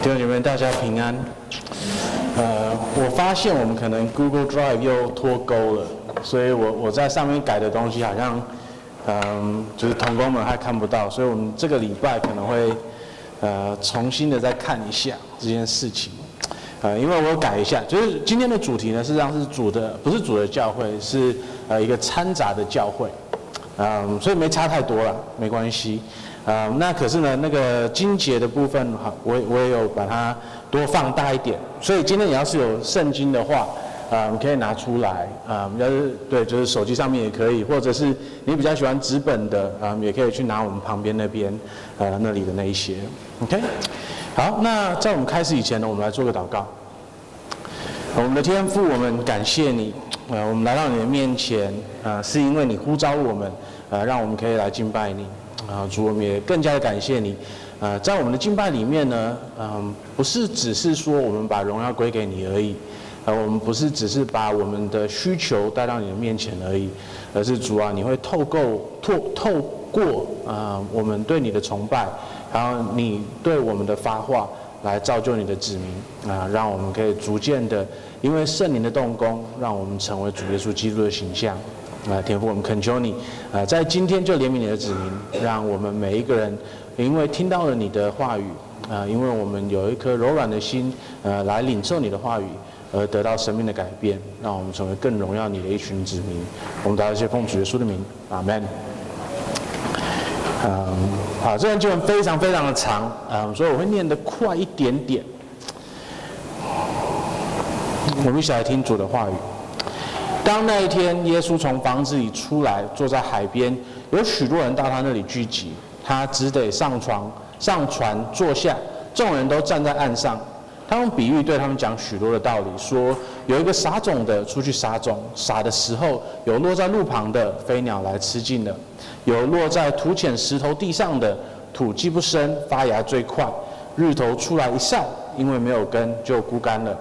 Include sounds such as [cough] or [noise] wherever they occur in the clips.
弟兄姐妹，大家平安。呃，我发现我们可能 Google Drive 又脱钩了，所以我我在上面改的东西好像，嗯、就是同工们还看不到，所以我们这个礼拜可能会呃重新的再看一下这件事情。呃，因为我改一下，就是今天的主题呢，实际上是主的，不是主的教会，是呃一个掺杂的教会，嗯、所以没差太多了，没关系。啊、那可是呢，那个经节的部分，哈，我我也有把它多放大一点。所以今天你要是有圣经的话，啊、你可以拿出来，啊、呃，要是对，就是手机上面也可以，或者是你比较喜欢纸本的，啊、也可以去拿我们旁边那边，呃，那里的那一些，OK。好，那在我们开始以前呢，我们来做个祷告。我们的天父，我们感谢你，呃，我们来到你的面前，呃，是因为你呼召我们，呃，让我们可以来敬拜你。啊，主，我们也更加的感谢你。呃，在我们的敬拜里面呢，嗯，不是只是说我们把荣耀归给你而已，呃，我们不是只是把我们的需求带到你的面前而已，而是主啊，你会透过透透过啊、我们对你的崇拜，然后你对我们的发话，来造就你的子民啊，让我们可以逐渐的，因为圣灵的动工，让我们成为主耶稣基督的形象。啊，天父，我们恳求你，啊，在今天就怜悯你的子民，让我们每一个人，因为听到了你的话语，啊，因为我们有一颗柔软的心，呃，来领受你的话语，而得到生命的改变，让我们成为更荣耀你的一群子民。我们祷告，奉主耶稣的名，阿门。嗯，好，这段经文非常非常的长，嗯，所以我会念得快一点点。我们一起来听主的话语。当那一天，耶稣从房子里出来，坐在海边，有许多人到他那里聚集，他只得上床、上船坐下，众人都站在岸上。他用比喻对他们讲许多的道理，说有一个撒种的出去撒种，撒的时候有落在路旁的，飞鸟来吃尽了；有落在土浅石头地上的，土既不深，发芽最快，日头出来一晒，因为没有根，就枯干了。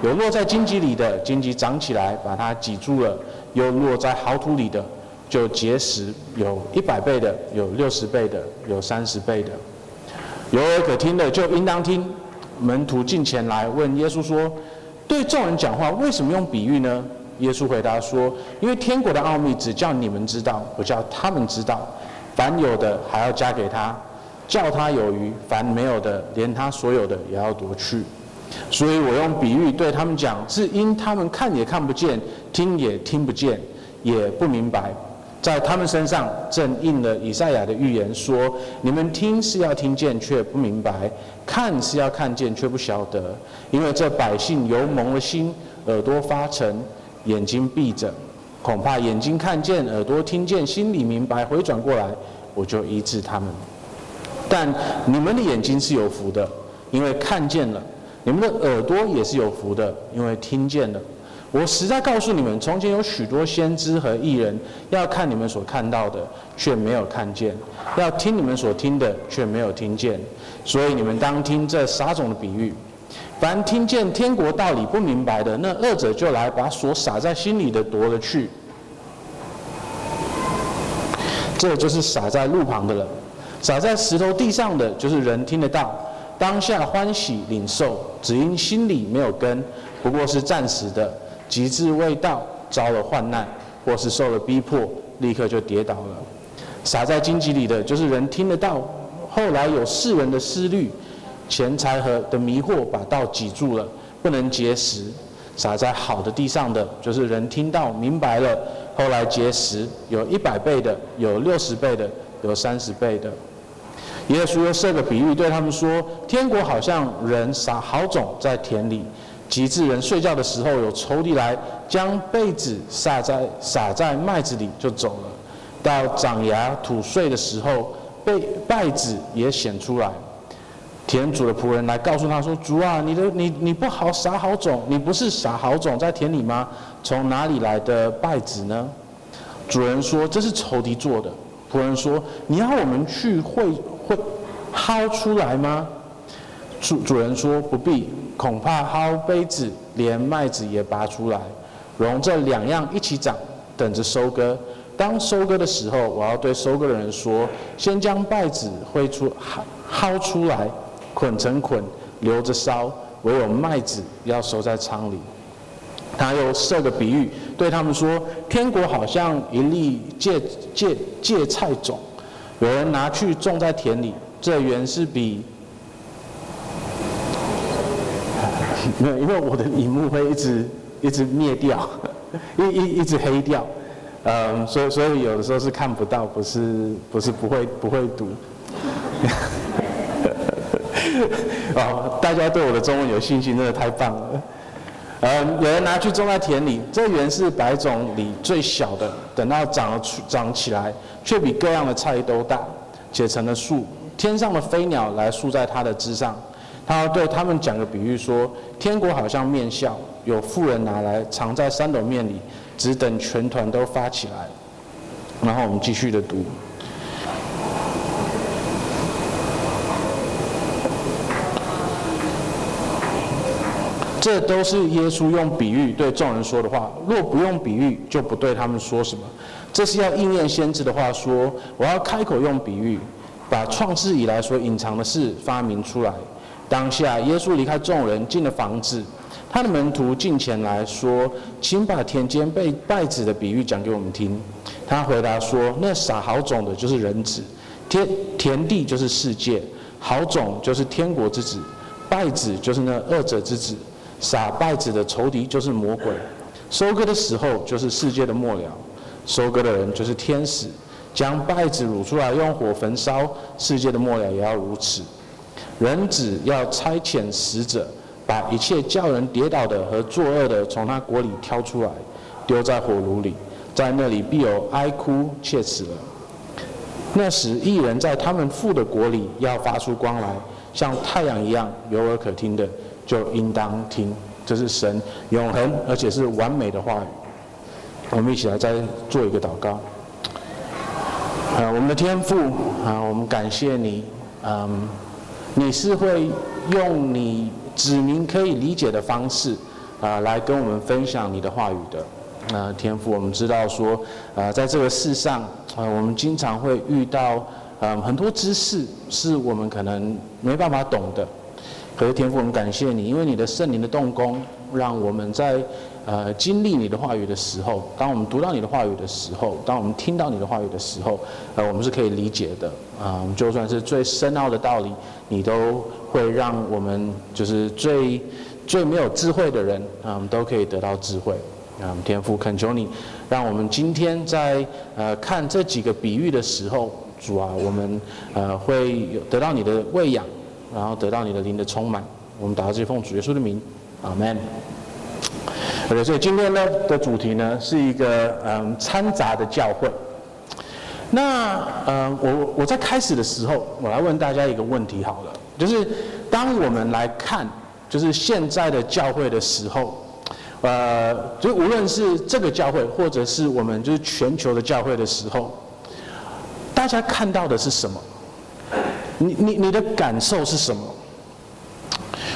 有落在荆棘里的，荆棘长起来把它挤住了；有落在好土里的，就结实，有一百倍的，有六十倍的，有三十倍的。有耳可听的，就应当听。门徒进前来问耶稣说：“对众人讲话，为什么用比喻呢？”耶稣回答说：“因为天国的奥秘只叫你们知道，不叫他们知道。凡有的还要加给他，叫他有余；凡没有的，连他所有的也要夺去。”所以我用比喻对他们讲，是因他们看也看不见，听也听不见，也不明白，在他们身上正应了以赛亚的预言说：你们听是要听见却不明白，看是要看见却不晓得，因为这百姓由蒙了心，耳朵发沉，眼睛闭着，恐怕眼睛看见，耳朵听见，心里明白，回转过来，我就医治他们。但你们的眼睛是有福的，因为看见了。你们的耳朵也是有福的，因为听见了。我实在告诉你们，从前有许多先知和艺人，要看你们所看到的，却没有看见；要听你们所听的，却没有听见。所以你们当听这撒种的比喻。凡听见天国道理不明白的，那恶者就来把所撒在心里的夺了去。这就是撒在路旁的人，撒在石头地上的，就是人听得到。当下欢喜领受，只因心里没有根，不过是暂时的，极致未到，遭了患难，或是受了逼迫，立刻就跌倒了。撒在荆棘里的，就是人听得到，后来有世人的思虑、钱财和的迷惑，把道挤住了，不能结实。撒在好的地上的，就是人听到明白了，后来结实，有一百倍的，有六十倍的，有三十倍的。耶稣又设个比喻对他们说：“天国好像人撒好种在田里，及至人睡觉的时候，有仇敌来将稗子撒在撒在麦子里，就走了。到长芽吐穗的时候，稗稗子也显出来。田主的仆人来告诉他说：‘主啊，你的你你不好撒好种，你不是撒好种在田里吗？从哪里来的稗子呢？’主人说：‘这是仇敌做的。’仆人说：‘你要我们去会？’会薅出来吗？主主人说不必，恐怕薅杯子，连麦子也拔出来，容这两样一起长，等着收割。当收割的时候，我要对收割的人说：先将稗子挥出薅薅出来，捆成捆，留着烧，唯有麦子要收在仓里。他又设个比喻，对他们说：天国好像一粒芥芥芥菜种，有人拿去种在田里，这原是比 [laughs]…… 没有，因为我的荧幕会一直一直灭掉，[laughs] 一一一直黑掉，嗯，所以所以有的时候是看不到，不是不是不会不会读。[laughs] 哦，大家对我的中文有信心，真的太棒了。呃，有人拿去种在田里，这原是百种里最小的，等到长了出长起来，却比各样的菜都大，结成了树。天上的飞鸟来宿在它的枝上。他要对他们讲个比喻说：天国好像面酵，有富人拿来藏在三斗面里，只等全团都发起来。然后我们继续的读。这都是耶稣用比喻对众人说的话。若不用比喻，就不对他们说什么。这是要应验先知的话说：我要开口用比喻，把创世以来所隐藏的事发明出来。当下，耶稣离开众人，进了房子。他的门徒进前来说：“请把田间被败子的比喻讲给我们听。”他回答说：“那撒好种的，就是人子；田田地就是世界，好种就是天国之子，败子就是那恶者之子。”撒败子的仇敌就是魔鬼，收割的时候就是世界的末了，收割的人就是天使，将稗子掳出来用火焚烧，世界的末了也要如此。人子要差遣使者，把一切叫人跌倒的和作恶的从他国里挑出来，丢在火炉里，在那里必有哀哭切齿了。那时义人在他们父的国里要发出光来，像太阳一样，有耳可听的。就应当听，这是神永恒而且是完美的话语。我们一起来再做一个祷告。啊，我们的天父啊，我们感谢你，嗯，你是会用你指明可以理解的方式啊，来跟我们分享你的话语的。啊，天父，我们知道说，啊，在这个世上啊，我们经常会遇到嗯很多知识是我们可能没办法懂的。可是天父，我们感谢你，因为你的圣灵的动工，让我们在呃经历你的话语的时候，当我们读到你的话语的时候，当我们听到你的话语的时候，呃，我们是可以理解的啊、就算是最深奥的道理，你都会让我们就是最最没有智慧的人啊、我呃，都可以得到智慧啊、呃。天父，恳求你，让我们今天在呃看这几个比喻的时候，主啊，我们呃会有得到你的喂养。然后得到你的灵的充满，我们祷告这奉主耶稣的名，阿门。OK，所以今天呢的主题呢是一个嗯掺杂的教会。那嗯我我在开始的时候，我来问大家一个问题好了，就是当我们来看就是现在的教会的时候，呃，就无论是这个教会或者是我们就是全球的教会的时候，大家看到的是什么？你你你的感受是什么？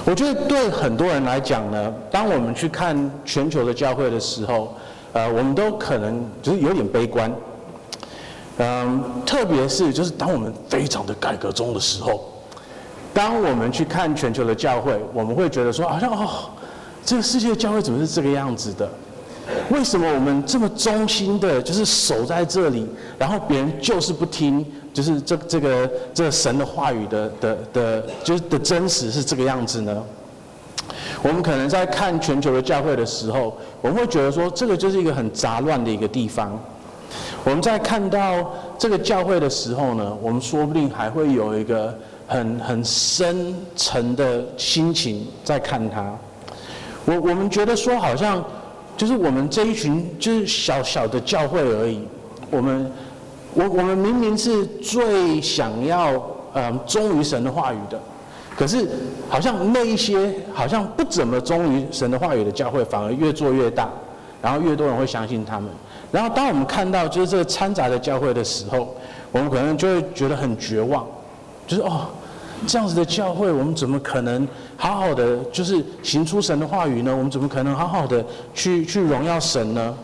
我觉得对很多人来讲呢，当我们去看全球的教会的时候，呃，我们都可能就是有点悲观。嗯，特别是就是当我们非常的改革中的时候，当我们去看全球的教会，我们会觉得说，好像哦，这个世界的教会怎么是这个样子的？为什么我们这么忠心的，就是守在这里，然后别人就是不听？就是这这个这个神的话语的的的，就是的真实是这个样子呢？我们可能在看全球的教会的时候，我们会觉得说，这个就是一个很杂乱的一个地方。我们在看到这个教会的时候呢，我们说不定还会有一个很很深沉的心情在看它。我我们觉得说，好像就是我们这一群就是小小的教会而已，我们。我我们明明是最想要嗯忠于神的话语的，可是好像那一些好像不怎么忠于神的话语的教会，反而越做越大，然后越多人会相信他们。然后当我们看到就是这个掺杂的教会的时候，我们可能就会觉得很绝望，就是哦，这样子的教会，我们怎么可能好好的就是行出神的话语呢？我们怎么可能好好的去去荣耀神呢？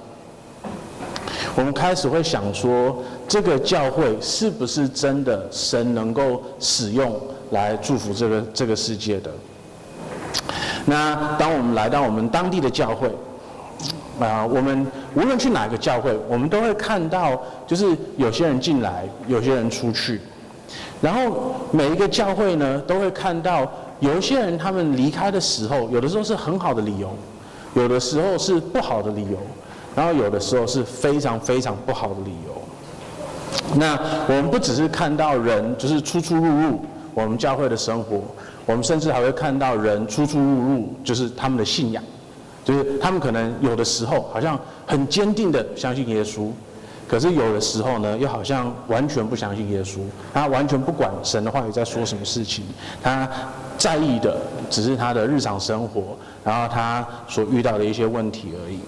我们开始会想说，这个教会是不是真的神能够使用来祝福这个这个世界的？那当我们来到我们当地的教会，啊，我们无论去哪个教会，我们都会看到，就是有些人进来，有些人出去。然后每一个教会呢，都会看到有一些人他们离开的时候，有的时候是很好的理由，有的时候是不好的理由，然后有的时候是非常非常不好的理由。那我们不只是看到人就是出出入入我们教会的生活，我们甚至还会看到人出出入入就是他们的信仰。就是他们可能有的时候好像很坚定的相信耶稣，可是有的时候呢，又好像完全不相信耶稣，他完全不管神的话语在说什么事情，他在意的只是他的日常生活，然后他所遇到的一些问题而已。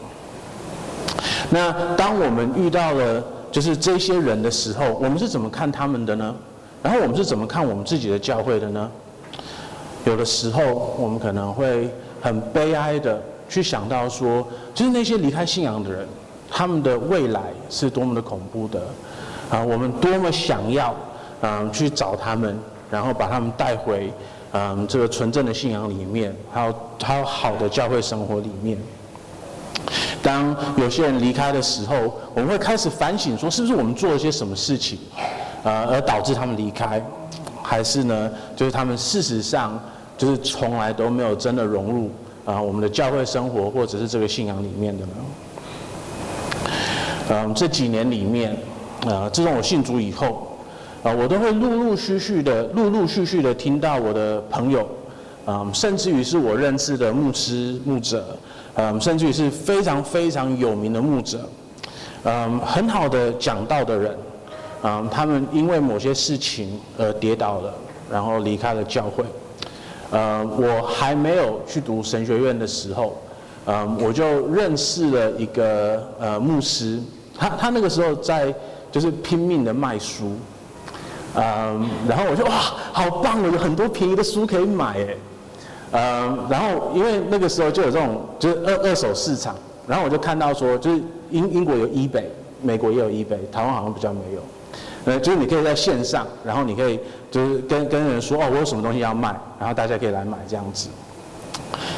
那当我们遇到了就是这些人的时候，我们是怎么看他们的呢？然后我们是怎么看我们自己的教会的呢？有的时候我们可能会很悲哀的。去想到说，就是那些离开信仰的人，他们的未来是多么的恐怖的，啊，我们多么想要，嗯，去找他们，然后把他们带回，嗯，这个纯正的信仰里面，还有还有好的教会生活里面。当有些人离开的时候，我们会开始反省说，是不是我们做了些什么事情，啊，而导致他们离开，还是呢，就是他们事实上就是从来都没有真的融入。啊，我们的教会生活或者是这个信仰里面的呢，嗯，这几年里面，啊，自从我信主以后，啊，我都会陆陆续续的、陆陆续续的听到我的朋友，啊，甚至于是我认识的牧师、牧者，嗯，甚至于是非常非常有名的牧者，嗯，很好的讲道的人，啊，他们因为某些事情而跌倒了，然后离开了教会。呃，我还没有去读神学院的时候，嗯，我就认识了一个呃牧师，他他那个时候在就是拼命的卖书，嗯、然后我就哇，好棒哦，有很多便宜的书可以买哎，呃，然后因为那个时候就有这种就是二二手市场，然后我就看到说，就是英英国有 eBay，美国也有 eBay，台湾好像比较没有。呃，就是你可以在线上，然后你可以就是跟跟人说哦，我有什么东西要卖，然后大家可以来买这样子。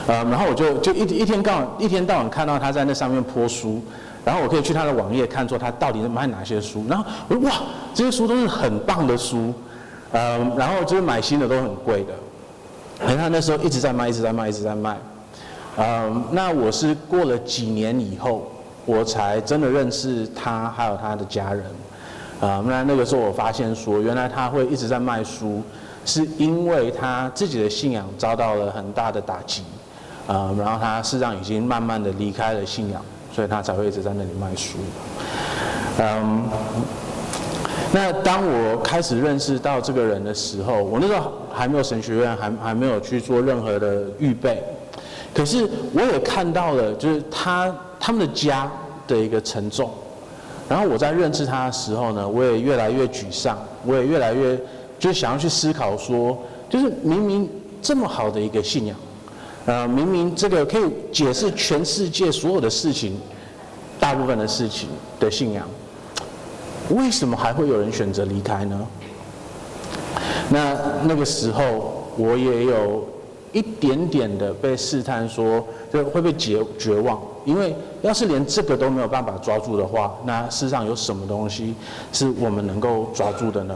呃，然后我就就一一天到晚一天到晚看到他在那上面泼书，然后我可以去他的网页看说他到底是卖哪些书，然后我哇，这些书都是很棒的书，嗯、然后就是买新的都很贵的，然后他那时候一直在卖，一直在卖，一直在卖。嗯、那我是过了几年以后，我才真的认识他，还有他的家人。啊，那那个时候我发现说，原来他会一直在卖书，是因为他自己的信仰遭到了很大的打击，啊，然后他事实上已经慢慢的离开了信仰，所以他才会一直在那里卖书。嗯，那当我开始认识到这个人的时候，我那时候还没有神学院，还还没有去做任何的预备，可是我也看到了，就是他他们的家的一个沉重。然后我在认识他的时候呢，我也越来越沮丧，我也越来越就想要去思考说，就是明明这么好的一个信仰，呃，明明这个可以解释全世界所有的事情，大部分的事情的信仰，为什么还会有人选择离开呢？那那个时候我也有一点点的被试探说，就会不会绝绝望？因为要是连这个都没有办法抓住的话，那世上有什么东西是我们能够抓住的呢？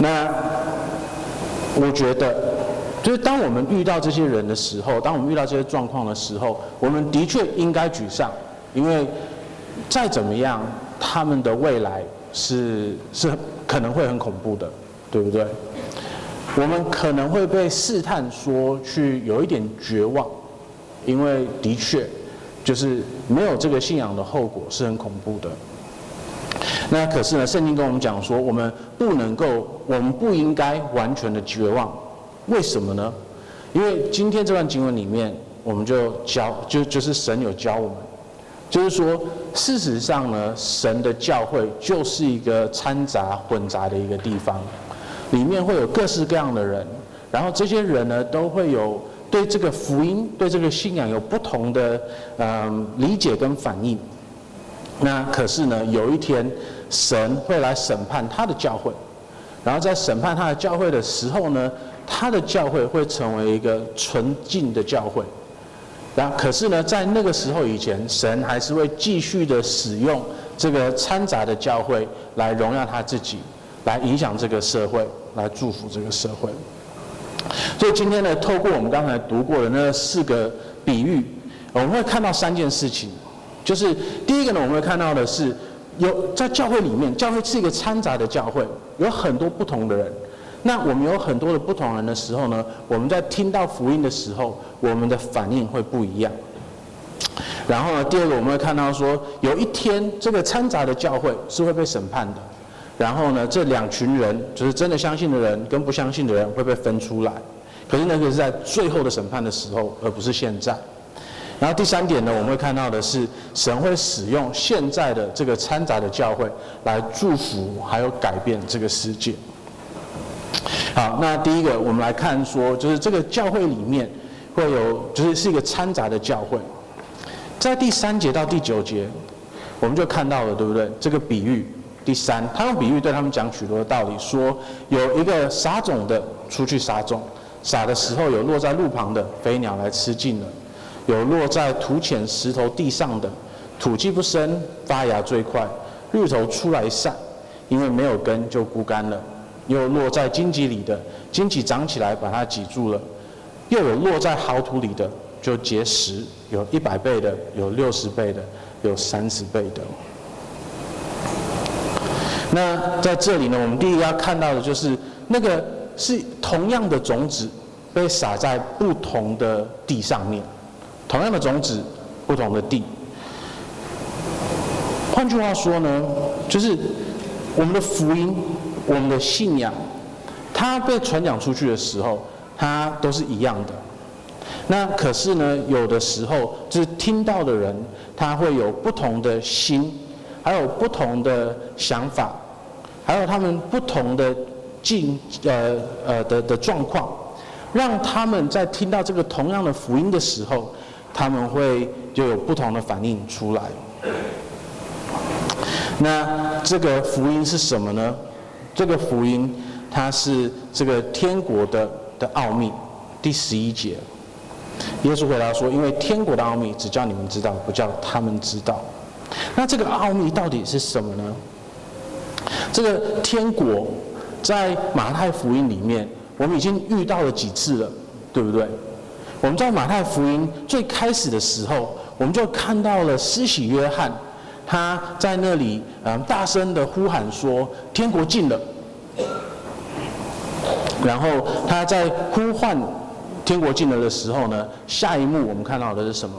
那我觉得，就是当我们遇到这些人的时候，当我们遇到这些状况的时候，我们的确应该沮丧，因为再怎么样，他们的未来是是可能会很恐怖的，对不对？我们可能会被试探说去有一点绝望。因为的确，就是没有这个信仰的后果是很恐怖的。那可是呢，圣经跟我们讲说，我们不能够，我们不应该完全的绝望。为什么呢？因为今天这段经文里面，我们就教，就就是神有教我们，就是说，事实上呢，神的教会就是一个掺杂混杂的一个地方，里面会有各式各样的人，然后这些人呢，都会有。对这个福音，对这个信仰有不同的嗯理解跟反应。那可是呢，有一天神会来审判他的教会，然后在审判他的教会的时候呢，他的教会会成为一个纯净的教会。然后，可是呢，在那个时候以前，神还是会继续的使用这个掺杂的教会来荣耀他自己，来影响这个社会，来祝福这个社会。所以今天呢，透过我们刚才读过的那四个比喻，我们会看到三件事情，就是第一个呢，我们会看到的是，有在教会里面，教会是一个掺杂的教会，有很多不同的人。那我们有很多的不同人的时候呢，我们在听到福音的时候，我们的反应会不一样。然后呢，第二个我们会看到说，有一天这个掺杂的教会是会被审判的。然后呢，这两群人就是真的相信的人跟不相信的人会被分出来。可是那个是在最后的审判的时候，而不是现在。然后第三点呢，我们会看到的是，神会使用现在的这个掺杂的教会来祝福还有改变这个世界。好，那第一个我们来看说，就是这个教会里面会有，就是是一个掺杂的教会。在第三节到第九节，我们就看到了，对不对？这个比喻，第三，他用比喻对他们讲许多的道理，说有一个撒种的出去撒种，撒的时候有落在路旁的飞鸟来吃尽了，有落在土浅石头地上的，土既不深，发芽最快，日头出来散，因为没有根就枯干了。又落在荆棘里的，荆棘长起来把它挤住了；又有落在好土里的，就结实，有一百倍的，有六十倍的，有三十倍的。那在这里呢，我们第一个要看到的就是，那个是同样的种子被撒在不同的地上面，同样的种子，不同的地。换句话说呢，就是我们的福音。我们的信仰，它被传讲出去的时候，它都是一样的。那可是呢，有的时候就是听到的人，他会有不同的心，还有不同的想法，还有他们不同的境呃呃的的状况，让他们在听到这个同样的福音的时候，他们会就有不同的反应出来。那这个福音是什么呢？这个福音，它是这个天国的的奥秘。第十一节，耶稣回答说：“因为天国的奥秘只叫你们知道，不叫他们知道。”那这个奥秘到底是什么呢？这个天国在马太福音里面，我们已经遇到了几次了，对不对？我们在马太福音最开始的时候，我们就看到了施洗约翰。他在那里，嗯，大声的呼喊说：“天国近了。”然后他在呼唤“天国近了”的时候呢，下一幕我们看到的是什么？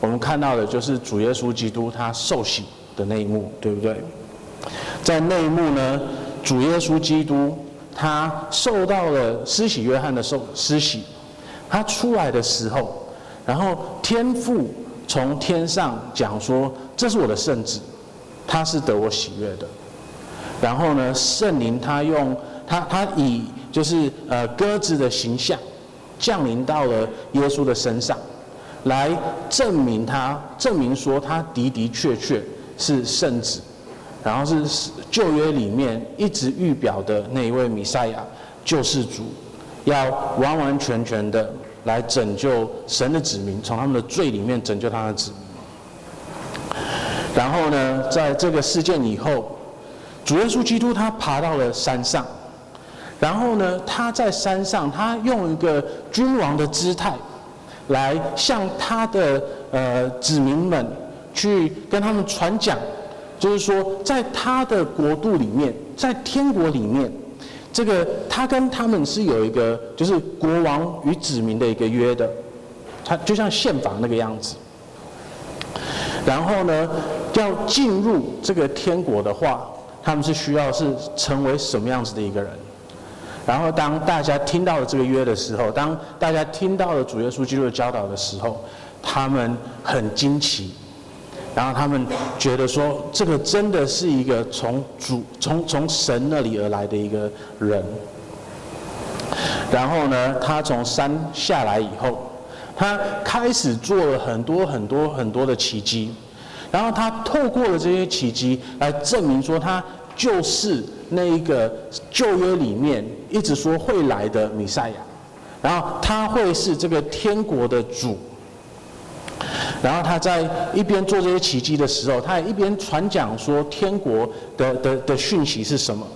我们看到的就是主耶稣基督他受洗的那一幕，对不对？在那一幕呢，主耶稣基督他受到了施洗约翰的受施洗，他出来的时候，然后天父。从天上讲说，这是我的圣子，他是得我喜悦的。然后呢，圣灵他用他他以就是呃鸽子的形象降临到了耶稣的身上，来证明他证明说他的的确确是圣子，然后是旧约里面一直预表的那一位弥赛亚救世主，要完完全全的。来拯救神的子民，从他们的罪里面拯救他的子民。然后呢，在这个事件以后，主耶稣基督他爬到了山上，然后呢，他在山上，他用一个君王的姿态，来向他的呃子民们去跟他们传讲，就是说，在他的国度里面，在天国里面。这个他跟他们是有一个，就是国王与子民的一个约的，他就像宪法那个样子。然后呢，要进入这个天国的话，他们是需要是成为什么样子的一个人？然后当大家听到了这个约的时候，当大家听到了主耶稣基督的教导的时候，他们很惊奇。然后他们觉得说，这个真的是一个从主、从从神那里而来的一个人。然后呢，他从山下来以后，他开始做了很多很多很多的奇迹。然后他透过了这些奇迹来证明说，他就是那一个旧约里面一直说会来的弥赛亚。然后他会是这个天国的主。然后他在一边做这些奇迹的时候，他也一边传讲说天国的的的讯息是什么。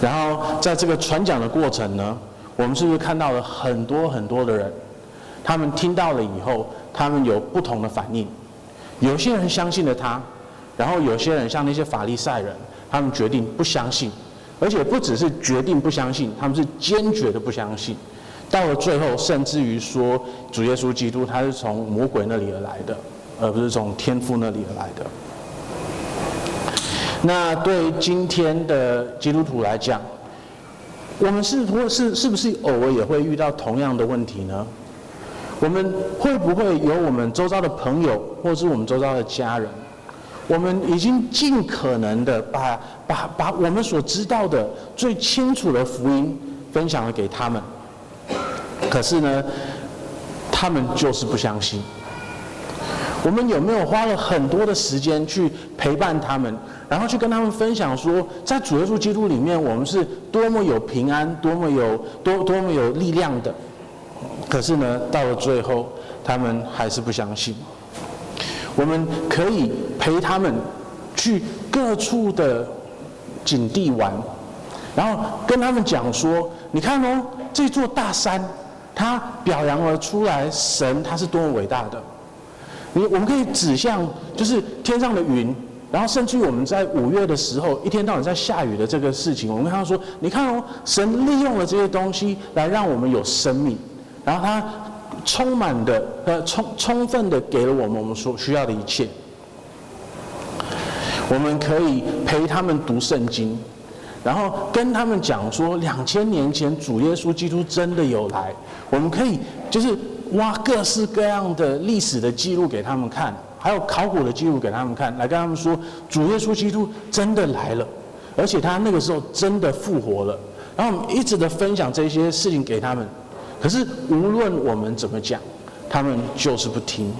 然后在这个传讲的过程呢，我们是不是看到了很多很多的人，他们听到了以后，他们有不同的反应。有些人相信了他，然后有些人像那些法利赛人，他们决定不相信，而且不只是决定不相信，他们是坚决的不相信。到了最后，甚至于说主耶稣基督他是从魔鬼那里而来的，而不是从天父那里而来的。那对于今天的基督徒来讲，我们是或是是不是偶尔也会遇到同样的问题呢？我们会不会有我们周遭的朋友，或是我们周遭的家人，我们已经尽可能的把把把我们所知道的最清楚的福音分享了给他们？可是呢，他们就是不相信。我们有没有花了很多的时间去陪伴他们，然后去跟他们分享说，在主耶稣基督里面，我们是多么有平安，多么有多多么有力量的？可是呢，到了最后，他们还是不相信。我们可以陪他们去各处的景地玩，然后跟他们讲说：“你看哦，这座大山。”他表扬了出来，神他是多么伟大的。你我们可以指向，就是天上的云，然后甚至于我们在五月的时候，一天到晚在下雨的这个事情，我们跟他说：你看哦，神利用了这些东西来让我们有生命，然后他充满的呃充充分的给了我们我们所需要的一切。我们可以陪他们读圣经。然后跟他们讲说，两千年前主耶稣基督真的有来。我们可以就是挖各式各样的历史的记录给他们看，还有考古的记录给他们看，来跟他们说，主耶稣基督真的来了，而且他那个时候真的复活了。然后我们一直的分享这些事情给他们，可是无论我们怎么讲，他们就是不听，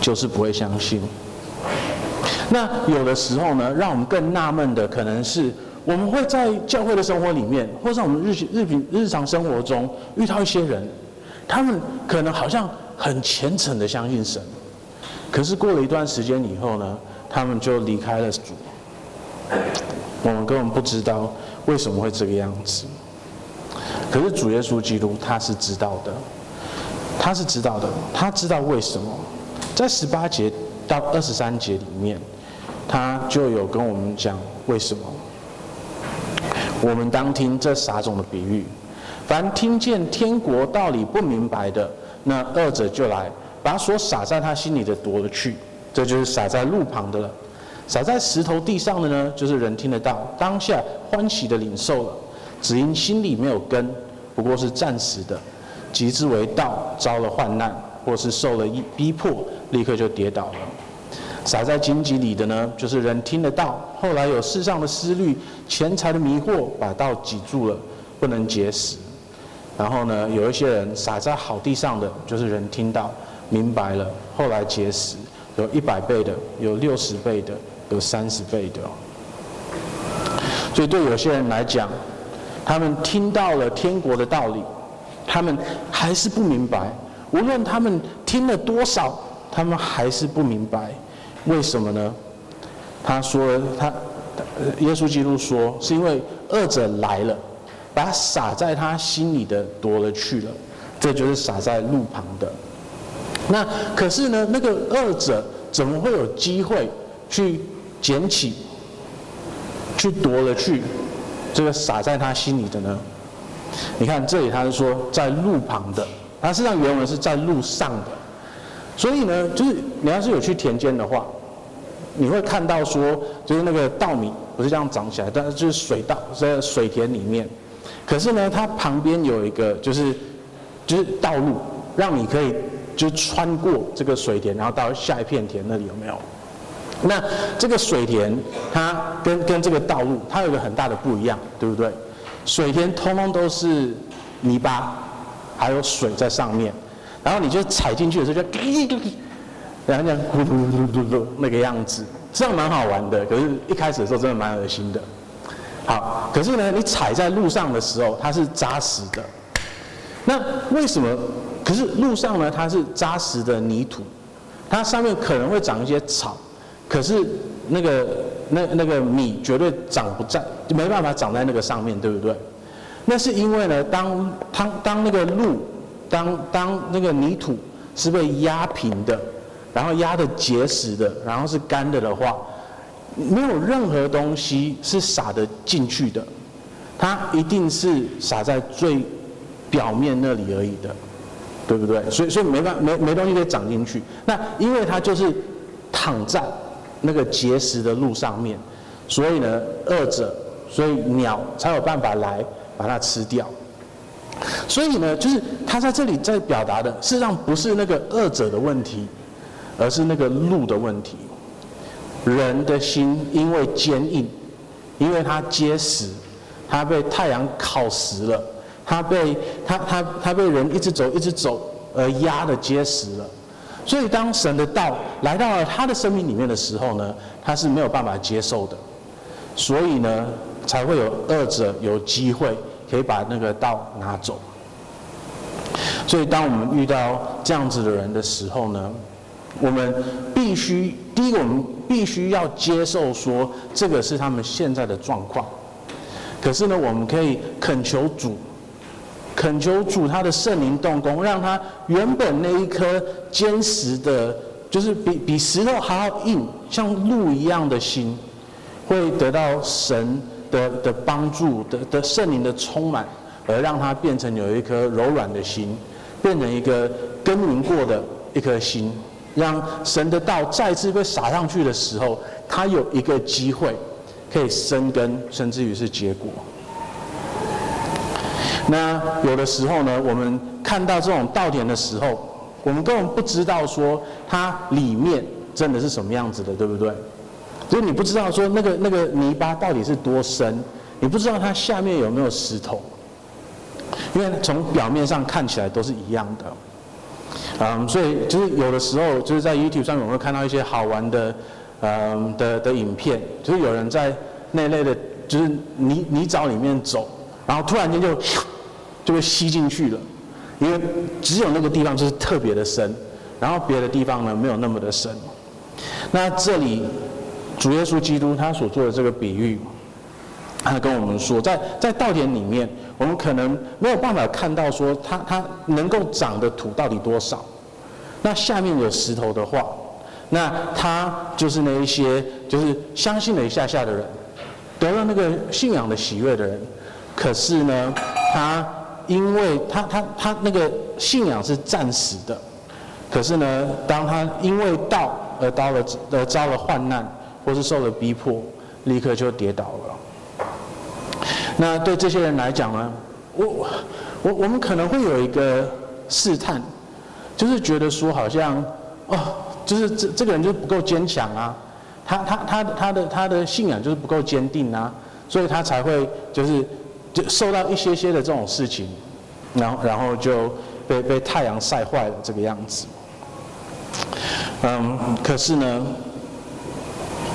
就是不会相信。那有的时候呢，让我们更纳闷的，可能是我们会在教会的生活里面，或者我们日日平日常生活中遇到一些人，他们可能好像很虔诚的相信神，可是过了一段时间以后呢，他们就离开了主。我们根本不知道为什么会这个样子。可是主耶稣基督他是知道的，他是知道的，他知道为什么，在十八节到二十三节里面。他就有跟我们讲为什么，我们当听这撒种的比喻，凡听见天国道理不明白的，那恶者就来，把所撒在他心里的夺了去，这就是撒在路旁的了。撒在石头地上的呢，就是人听得到，当下欢喜的领受了，只因心里没有根，不过是暂时的，及至为道遭了患难，或是受了一逼迫，立刻就跌倒了。撒在荆棘里的呢，就是人听得到，后来有世上的思虑、钱财的迷惑，把道挤住了，不能结实。然后呢，有一些人撒在好地上的，就是人听到、明白了，后来结实，有一百倍的，有六十倍的，有三十倍的。所以对有些人来讲，他们听到了天国的道理，他们还是不明白。无论他们听了多少，他们还是不明白。为什么呢？他说他，耶稣基督说，是因为恶者来了，把撒在他心里的夺了去了，这就是撒在路旁的。那可是呢，那个恶者怎么会有机会去捡起、去夺了去这个撒在他心里的呢？你看这里他是说在路旁的，他实际上原文是在路上的。所以呢，就是你要是有去田间的话，你会看到说，就是那个稻米不是这样长起来，但是就是水稻在水田里面。可是呢，它旁边有一个就是就是道路，让你可以就穿过这个水田，然后到下一片田那里有没有？那这个水田它跟跟这个道路，它有一个很大的不一样，对不对？水田通通都是泥巴，还有水在上面。然后你就踩进去的时候就咯咯咯，然后这样咕噜噜噜噜那个样子，这样蛮好玩的。可是，一开始的时候真的蛮恶心的。好，可是呢，你踩在路上的时候，它是扎实的。那为什么？可是路上呢，它是扎实的泥土，它上面可能会长一些草，可是那个那那个米绝对长不在，就没办法长在那个上面，对不对？那是因为呢，当当当那个路，当当那个泥土是被压平的，然后压的结实的，然后是干的的话，没有任何东西是撒得进去的，它一定是撒在最表面那里而已的，对不对？所以所以没办没没东西可以长进去。那因为它就是躺在那个结实的路上面，所以呢，饿者，所以鸟才有办法来。把它吃掉，所以呢，就是他在这里在表达的，事实上不是那个恶者的问题，而是那个路的问题。人的心因为坚硬，因为它结实，它被太阳烤实了，它被它它它被人一直走一直走而压的结实了。所以当神的道来到了他的生命里面的时候呢，他是没有办法接受的。所以呢，才会有恶者有机会。可以把那个道拿走，所以当我们遇到这样子的人的时候呢，我们必须第一个，我们必须要接受说这个是他们现在的状况。可是呢，我们可以恳求主，恳求主他的圣灵动工，让他原本那一颗坚实的，就是比比石头还要硬，像路一样的心，会得到神。的的帮助的的圣灵的充满，而让他变成有一颗柔软的心，变成一个耕耘过的一颗心，让神的道再次被撒上去的时候，他有一个机会可以生根，甚至于是结果。那有的时候呢，我们看到这种稻田的时候，我们根本不知道说它里面真的是什么样子的，对不对？所以你不知道说那个那个泥巴到底是多深，你不知道它下面有没有石头，因为从表面上看起来都是一样的，嗯，所以就是有的时候就是在 YouTube 上面我会看到一些好玩的，嗯的的影片，就是有人在那类的，就是泥泥沼里面走，然后突然间就就被吸进去了，因为只有那个地方就是特别的深，然后别的地方呢没有那么的深，那这里。主耶稣基督他所做的这个比喻，他跟我们说，在在稻田里面，我们可能没有办法看到说它它能够长的土到底多少。那下面有石头的话，那他就是那一些就是相信了一下下的人，得了那个信仰的喜悦的人。可是呢，他因为他他他那个信仰是暂时的，可是呢，当他因为道而遭了而遭了患难。或是受了逼迫，立刻就跌倒了。那对这些人来讲呢，我我我们可能会有一个试探，就是觉得说好像哦，就是这这个人就是不够坚强啊，他他他他的他的信仰就是不够坚定啊，所以他才会就是受到一些些的这种事情，然后然后就被被太阳晒坏了这个样子。嗯，可是呢。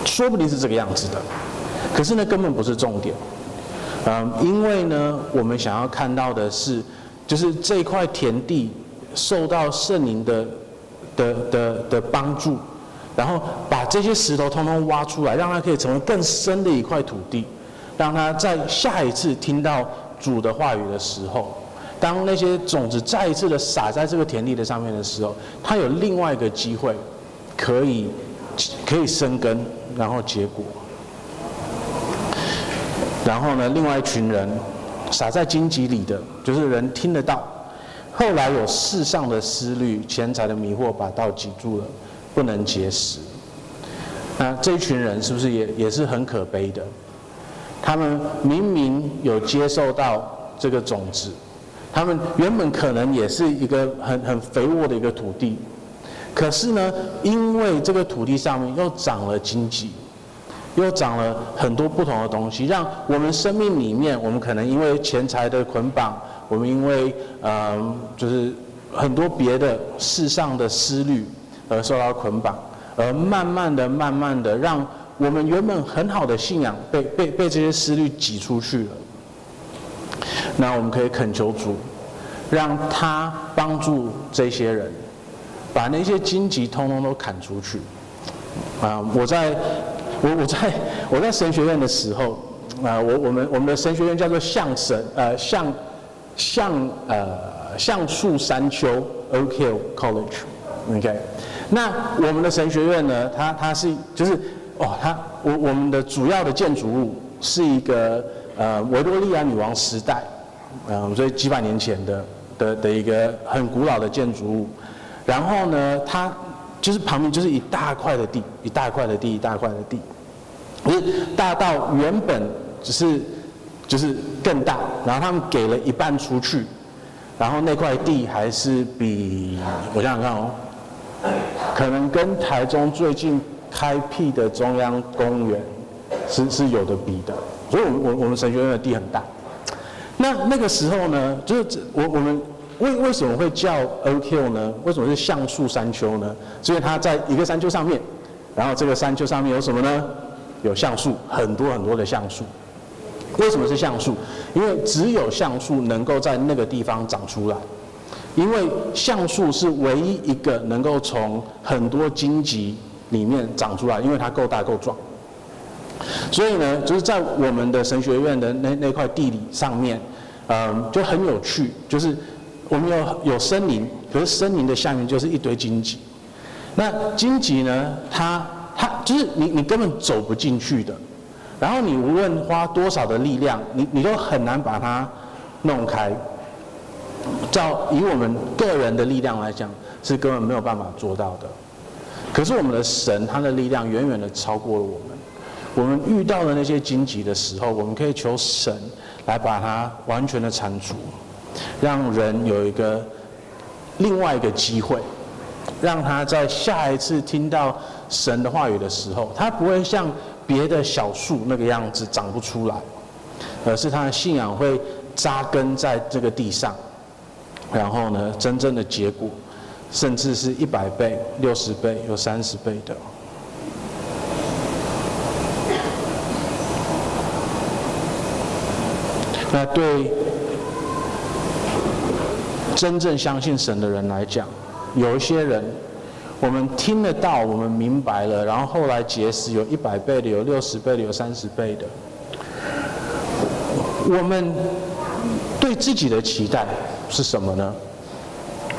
说不定是这个样子的，可是呢，根本不是重点。嗯，因为呢，我们想要看到的是，就是这块田地受到圣灵的的的的帮助，然后把这些石头通通挖出来，让它可以成为更深的一块土地，让他在下一次听到主的话语的时候，当那些种子再一次的撒在这个田地的上面的时候，他有另外一个机会可以可以生根。然后结果，然后呢？另外一群人撒在荆棘里的，就是人听得到，后来有世上的思虑、钱财的迷惑，把道挤住了，不能结实。那这一群人是不是也也是很可悲的？他们明明有接受到这个种子，他们原本可能也是一个很很肥沃的一个土地。可是呢，因为这个土地上面又长了荆棘，又长了很多不同的东西，让我们生命里面，我们可能因为钱财的捆绑，我们因为嗯，就是很多别的世上的思虑而受到捆绑，而慢慢的、慢慢的，让我们原本很好的信仰被被被这些思虑挤出去了。那我们可以恳求主，让他帮助这些人，把那些荆棘通通都砍出去。啊，我在，我我在我在神学院的时候，啊，我我们我们的神学院叫做橡神，呃，橡橡呃橡树山丘 Oak Hill College，OK，那我们的神学院呢，它它是就是哦，它我我们的主要的建筑物是一个呃维多利亚女王时代。嗯，所以几百年前的的的一个很古老的建筑物，然后呢，它就是旁边就是一大块的地，一大块的地，一大块的地，就是大到原本只是就是更大，然后他们给了一半出去，然后那块地还是比我想想看哦，可能跟台中最近开辟的中央公园是是有的比的，所以我我我们神学院的地很大。那那个时候呢，就是我我们为为什么会叫 OQ 呢？为什么是橡树山丘呢？是因为它在一个山丘上面，然后这个山丘上面有什么呢？有橡树，很多很多的橡树。为什么是橡树？因为只有橡树能够在那个地方长出来，因为橡树是唯一一个能够从很多荆棘里面长出来，因为它够大够壮。所以呢，就是在我们的神学院的那那块地理上面，嗯，就很有趣。就是我们有有森林，可是森林的下面就是一堆荆棘。那荆棘呢，它它就是你你根本走不进去的。然后你无论花多少的力量，你你都很难把它弄开。照以我们个人的力量来讲，是根本没有办法做到的。可是我们的神，他的力量远远的超过了我们。我们遇到的那些荆棘的时候，我们可以求神来把它完全的铲除，让人有一个另外一个机会，让他在下一次听到神的话语的时候，他不会像别的小树那个样子长不出来，而是他的信仰会扎根在这个地上，然后呢，真正的结果，甚至是一百倍、六十倍、有三十倍的。那对真正相信神的人来讲，有一些人，我们听得到，我们明白了，然后后来结识有一百倍的，有六十倍的，有三十倍的。我们对自己的期待是什么呢？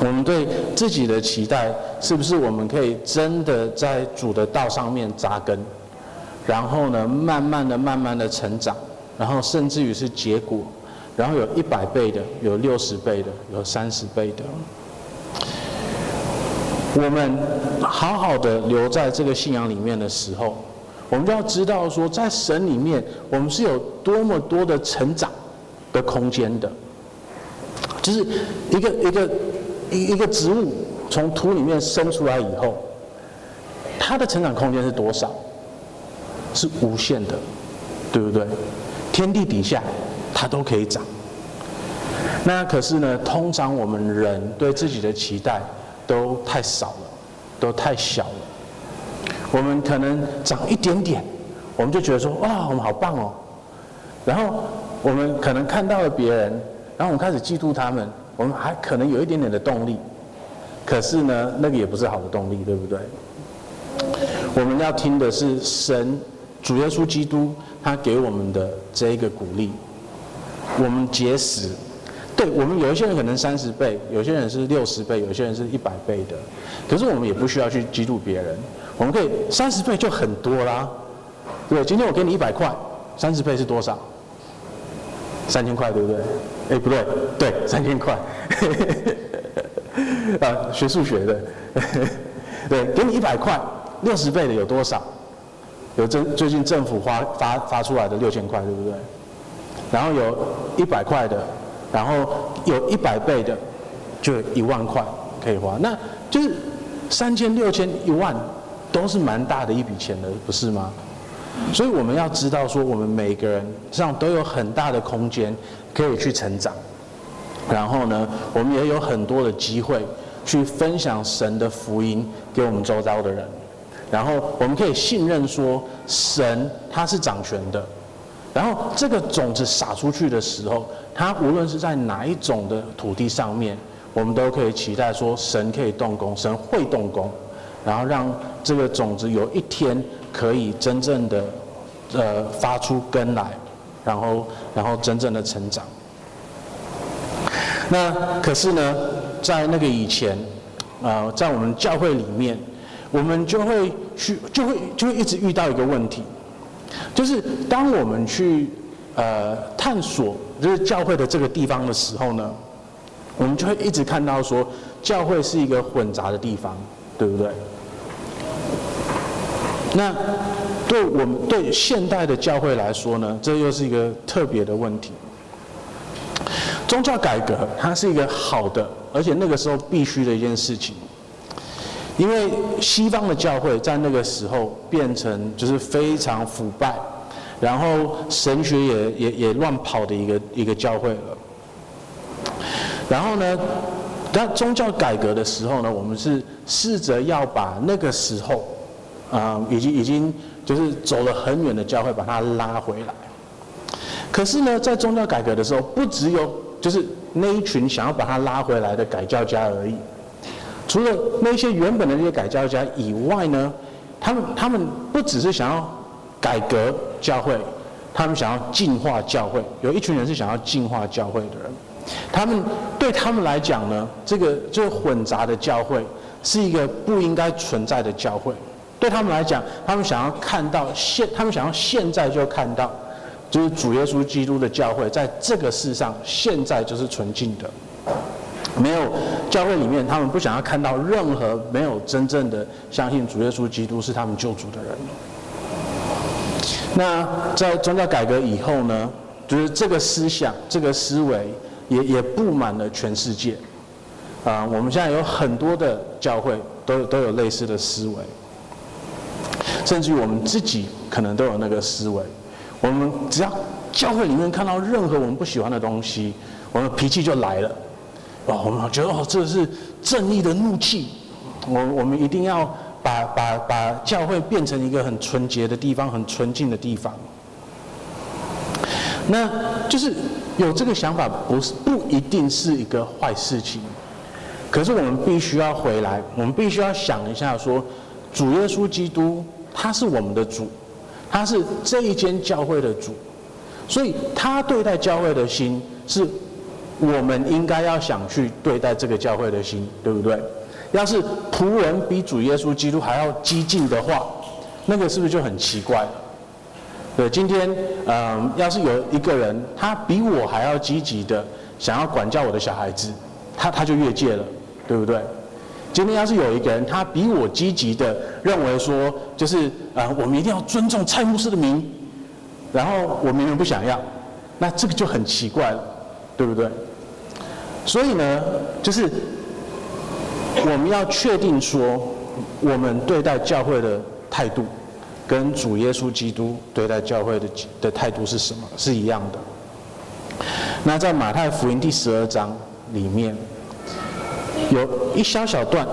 我们对自己的期待，是不是我们可以真的在主的道上面扎根，然后呢，慢慢的、慢慢的成长？然后甚至于是结果，然后有一百倍的，有六十倍的，有三十倍的。我们好好的留在这个信仰里面的时候，我们就要知道说，在神里面，我们是有多么多的成长的空间的。就是一个一个一一个植物从土里面生出来以后，它的成长空间是多少？是无限的，对不对？天地底下，它都可以长。那可是呢，通常我们人对自己的期待都太少了，都太小了。我们可能长一点点，我们就觉得说哇，我们好棒哦。然后我们可能看到了别人，然后我们开始嫉妒他们，我们还可能有一点点的动力。可是呢，那个也不是好的动力，对不对？我们要听的是神。主耶稣基督他给我们的这一个鼓励，我们结识，对我们有一些人可能三十倍，有些人是六十倍，有些人是一百倍的，可是我们也不需要去嫉妒别人，我们可以三十倍就很多啦，对，今天我给你一百块，三十倍是多少？三千块，对不对？哎，不对，对，三千块，[laughs] 啊，学数学的，[laughs] 对，给你一百块，六十倍的有多少？有政最近政府发发发出来的六千块，对不对？然后有一百块的，然后有一百倍的，就一万块可以花。那就是三千、六千、一万，都是蛮大的一笔钱的，不是吗？所以我们要知道说，我们每个人实际上都有很大的空间可以去成长。然后呢，我们也有很多的机会去分享神的福音给我们周遭的人。然后我们可以信任说神他是掌权的。然后这个种子撒出去的时候，它无论是在哪一种的土地上面，我们都可以期待说神可以动工，神会动工，然后让这个种子有一天可以真正的呃发出根来，然后然后真正的成长。那可是呢，在那个以前，啊、在我们教会里面，我们就会去，就会就会一直遇到一个问题，就是当我们去呃探索就是教会的这个地方的时候呢，我们就会一直看到说，教会是一个混杂的地方，对不对？那对我们对现代的教会来说呢，这又是一个特别的问题。宗教改革，它是一个好的，而且那个时候必须的一件事情，因为西方的教会在那个时候变成就是非常腐败，然后神学也也也乱跑的一个一个教会了。然后呢，在宗教改革的时候呢，我们是试着要把那个时候，啊、已经已经就是走了很远的教会，把它拉回来。可是呢，在宗教改革的时候，不只有就是那一群想要把他拉回来的改教家而已。除了那些原本的那些改教家以外呢，他们他们不只是想要改革教会，他们想要净化教会。有一群人是想要净化教会的人，他们对他们来讲呢，这个这个混杂的教会是一个不应该存在的教会。对他们来讲，他们想要看到现，他们想要现在就看到。就是主耶稣基督的教会，在这个世上现在就是纯净的，没有教会里面，他们不想要看到任何没有真正的相信主耶稣基督是他们救主的人。那在宗教改革以后呢，就是这个思想、这个思维也也布满了全世界。啊，我们现在有很多的教会都都有类似的思维，甚至于我们自己可能都有那个思维。我们只要教会里面看到任何我们不喜欢的东西，我们脾气就来了。哦，我们觉得哦，这是正义的怒气。我我们一定要把把把教会变成一个很纯洁的地方，很纯净的地方。那就是有这个想法，不是不一定是一个坏事情。可是我们必须要回来，我们必须要想一下，说主耶稣基督他是我们的主。他是这一间教会的主，所以他对待教会的心是我们应该要想去对待这个教会的心，对不对？要是仆人比主耶稣基督还要激进的话，那个是不是就很奇怪了？对，今天嗯、要是有一个人他比我还要积极的想要管教我的小孩子，他他就越界了，对不对？今天要是有一个人，他比我积极的认为说，就是啊、我们一定要尊重蔡牧师的名，然后我明明不想要，那这个就很奇怪了，对不对？所以呢，就是我们要确定说，我们对待教会的态度，跟主耶稣基督对待教会的的态度是什么，是一样的。那在马太福音第十二章里面。有一小小段，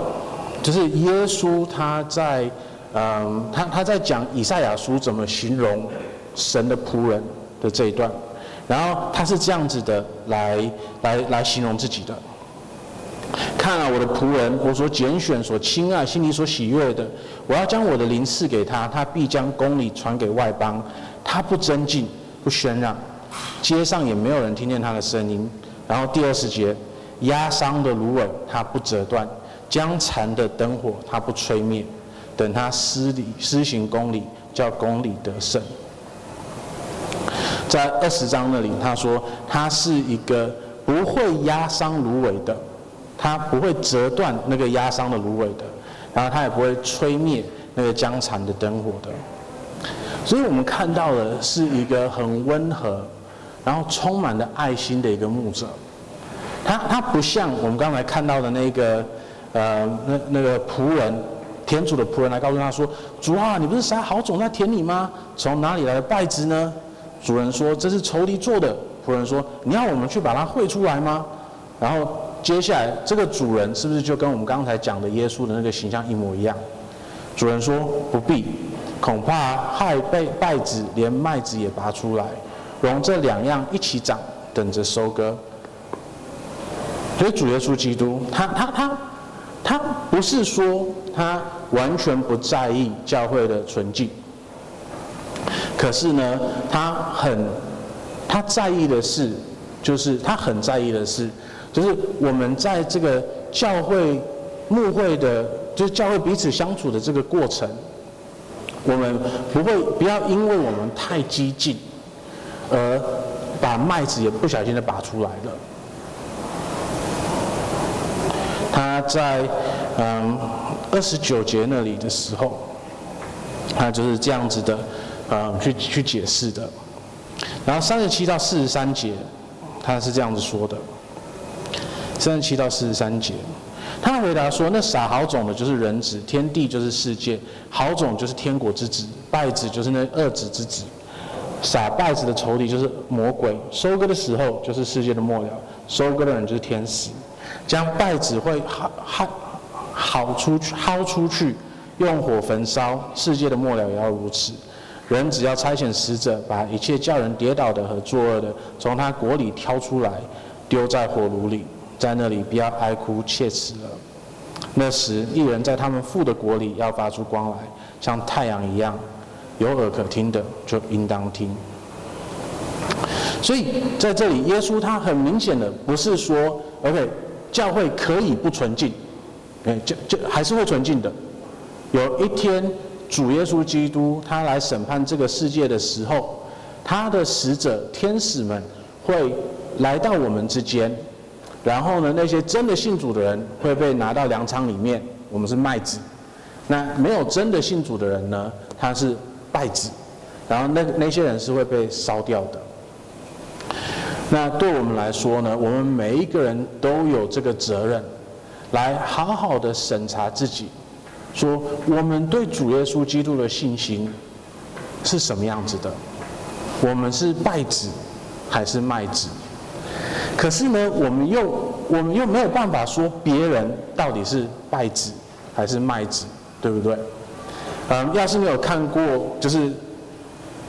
就是耶稣他在，嗯，他他在讲以赛亚书怎么形容神的仆人的这一段，然后他是这样子的来来来形容自己的。看啊，我的仆人，我所拣选、所亲爱、心里所喜悦的，我要将我的灵赐给他，他必将公理传给外邦。他不争竞，不喧嚷，街上也没有人听见他的声音。然后第二十节。压伤的芦苇，它不折断；将残的灯火，它不吹灭。等他施理施行公理，叫公理得胜。在二十章那里，他说他是一个不会压伤芦苇的，他不会折断那个压伤的芦苇的，然后他也不会吹灭那个僵残的灯火的。所以我们看到的是一个很温和，然后充满了爱心的一个牧者。他他不像我们刚才看到的那个，呃，那那个仆人，田主的仆人来告诉他说：“主啊，你不是撒好种在田里吗？从哪里来的稗子呢？”主人说：“这是仇敌做的。”仆人说：“你要我们去把它汇出来吗？”然后接下来这个主人是不是就跟我们刚才讲的耶稣的那个形象一模一样？主人说不必，恐怕害被稗子连麦子也拔出来，容这两样一起长，等着收割。所以主耶稣基督，他他他他不是说他完全不在意教会的纯净，可是呢，他很他在意的是，就是他很在意的是，就是我们在这个教会牧会的，就是教会彼此相处的这个过程，我们不会不要因为我们太激进，而把麦子也不小心的拔出来了。他在嗯二十九节那里的时候，他就是这样子的，嗯去去解释的。然后三十七到四十三节，他是这样子说的。三十七到四十三节，他回答说：“那撒好种的，就是人子；天地就是世界。好种就是天国之子，败子就是那恶子之子。撒败子的仇敌就是魔鬼。收割的时候就是世界的末了，收割的人就是天使。将稗子会薅薅薅出去，薅出去，用火焚烧。世界的末了也要如此。人只要差遣使者，把一切叫人跌倒的和作恶的，从他国里挑出来，丢在火炉里。”在那里不要哀哭切齿了。那时，一人在他们父的国里要发出光来，像太阳一样。有耳可听的就应当听。所以在这里，耶稣他很明显的不是说，OK，教会可以不纯净，哎，就就还是会纯净的。有一天，主耶稣基督他来审判这个世界的时候，他的使者天使们会来到我们之间。然后呢，那些真的信主的人会被拿到粮仓里面，我们是麦子；那没有真的信主的人呢，他是稗子。然后那那些人是会被烧掉的。那对我们来说呢，我们每一个人都有这个责任，来好好的审查自己，说我们对主耶稣基督的信心是什么样子的？我们是稗子还是麦子？可是呢，我们又我们又没有办法说别人到底是稗子还是麦子，对不对？嗯，要是没有看过，就是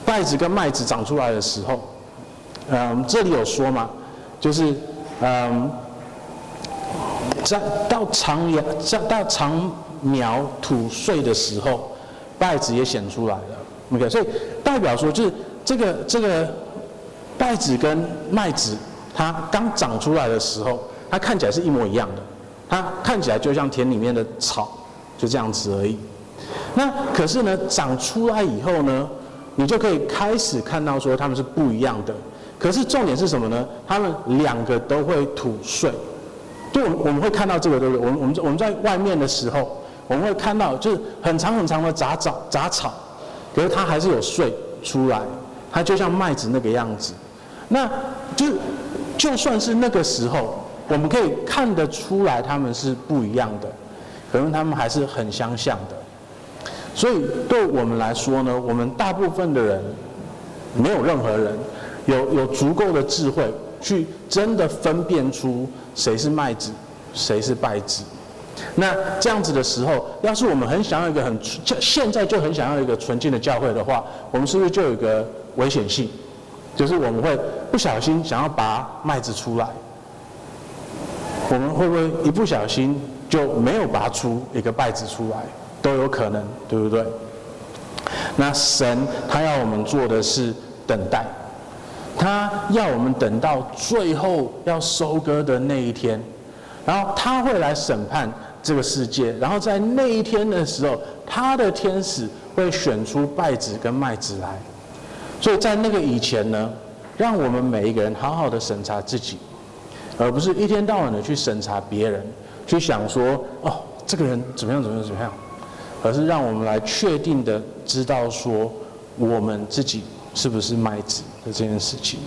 稗子跟麦子长出来的时候，嗯，这里有说嘛，就是嗯，在到长苗在到长苗吐穗的时候，败子也显出来了。OK，所以代表说就是这个这个稗子跟麦子。它刚长出来的时候，它看起来是一模一样的，它看起来就像田里面的草，就这样子而已。那可是呢，长出来以后呢，你就可以开始看到说它们是不一样的。可是重点是什么呢？它们两个都会吐穗。就我们我们会看到这个，对不对？我们我们我们在外面的时候，我们会看到就是很长很长的杂草杂草，可是它还是有穗出来，它就像麦子那个样子。那就。就算是那个时候，我们可以看得出来他们是不一样的，可能他们还是很相像的。所以对我们来说呢，我们大部分的人，没有任何人有有足够的智慧去真的分辨出谁是麦子，谁是败子。那这样子的时候，要是我们很想要一个很就现在就很想要一个纯净的教会的话，我们是不是就有一个危险性？就是我们会不小心想要拔麦子出来，我们会不会一不小心就没有拔出一个败子出来，都有可能，对不对？那神他要我们做的是等待，他要我们等到最后要收割的那一天，然后他会来审判这个世界，然后在那一天的时候，他的天使会选出稗子跟麦子来。所以在那个以前呢，让我们每一个人好好的审查自己，而不是一天到晚的去审查别人，去想说哦，这个人怎么样怎么样怎么样，而是让我们来确定的知道说我们自己是不是麦子的这件事情。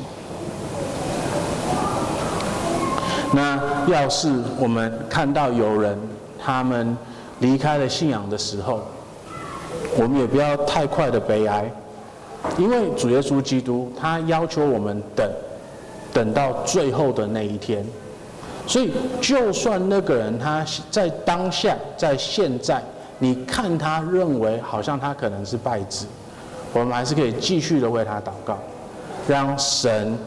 那要是我们看到有人他们离开了信仰的时候，我们也不要太快的悲哀。因为主耶稣基督他要求我们等，等到最后的那一天，所以就算那个人他在当下在现在你看他认为好像他可能是败子，我们还是可以继续的为他祷告，让神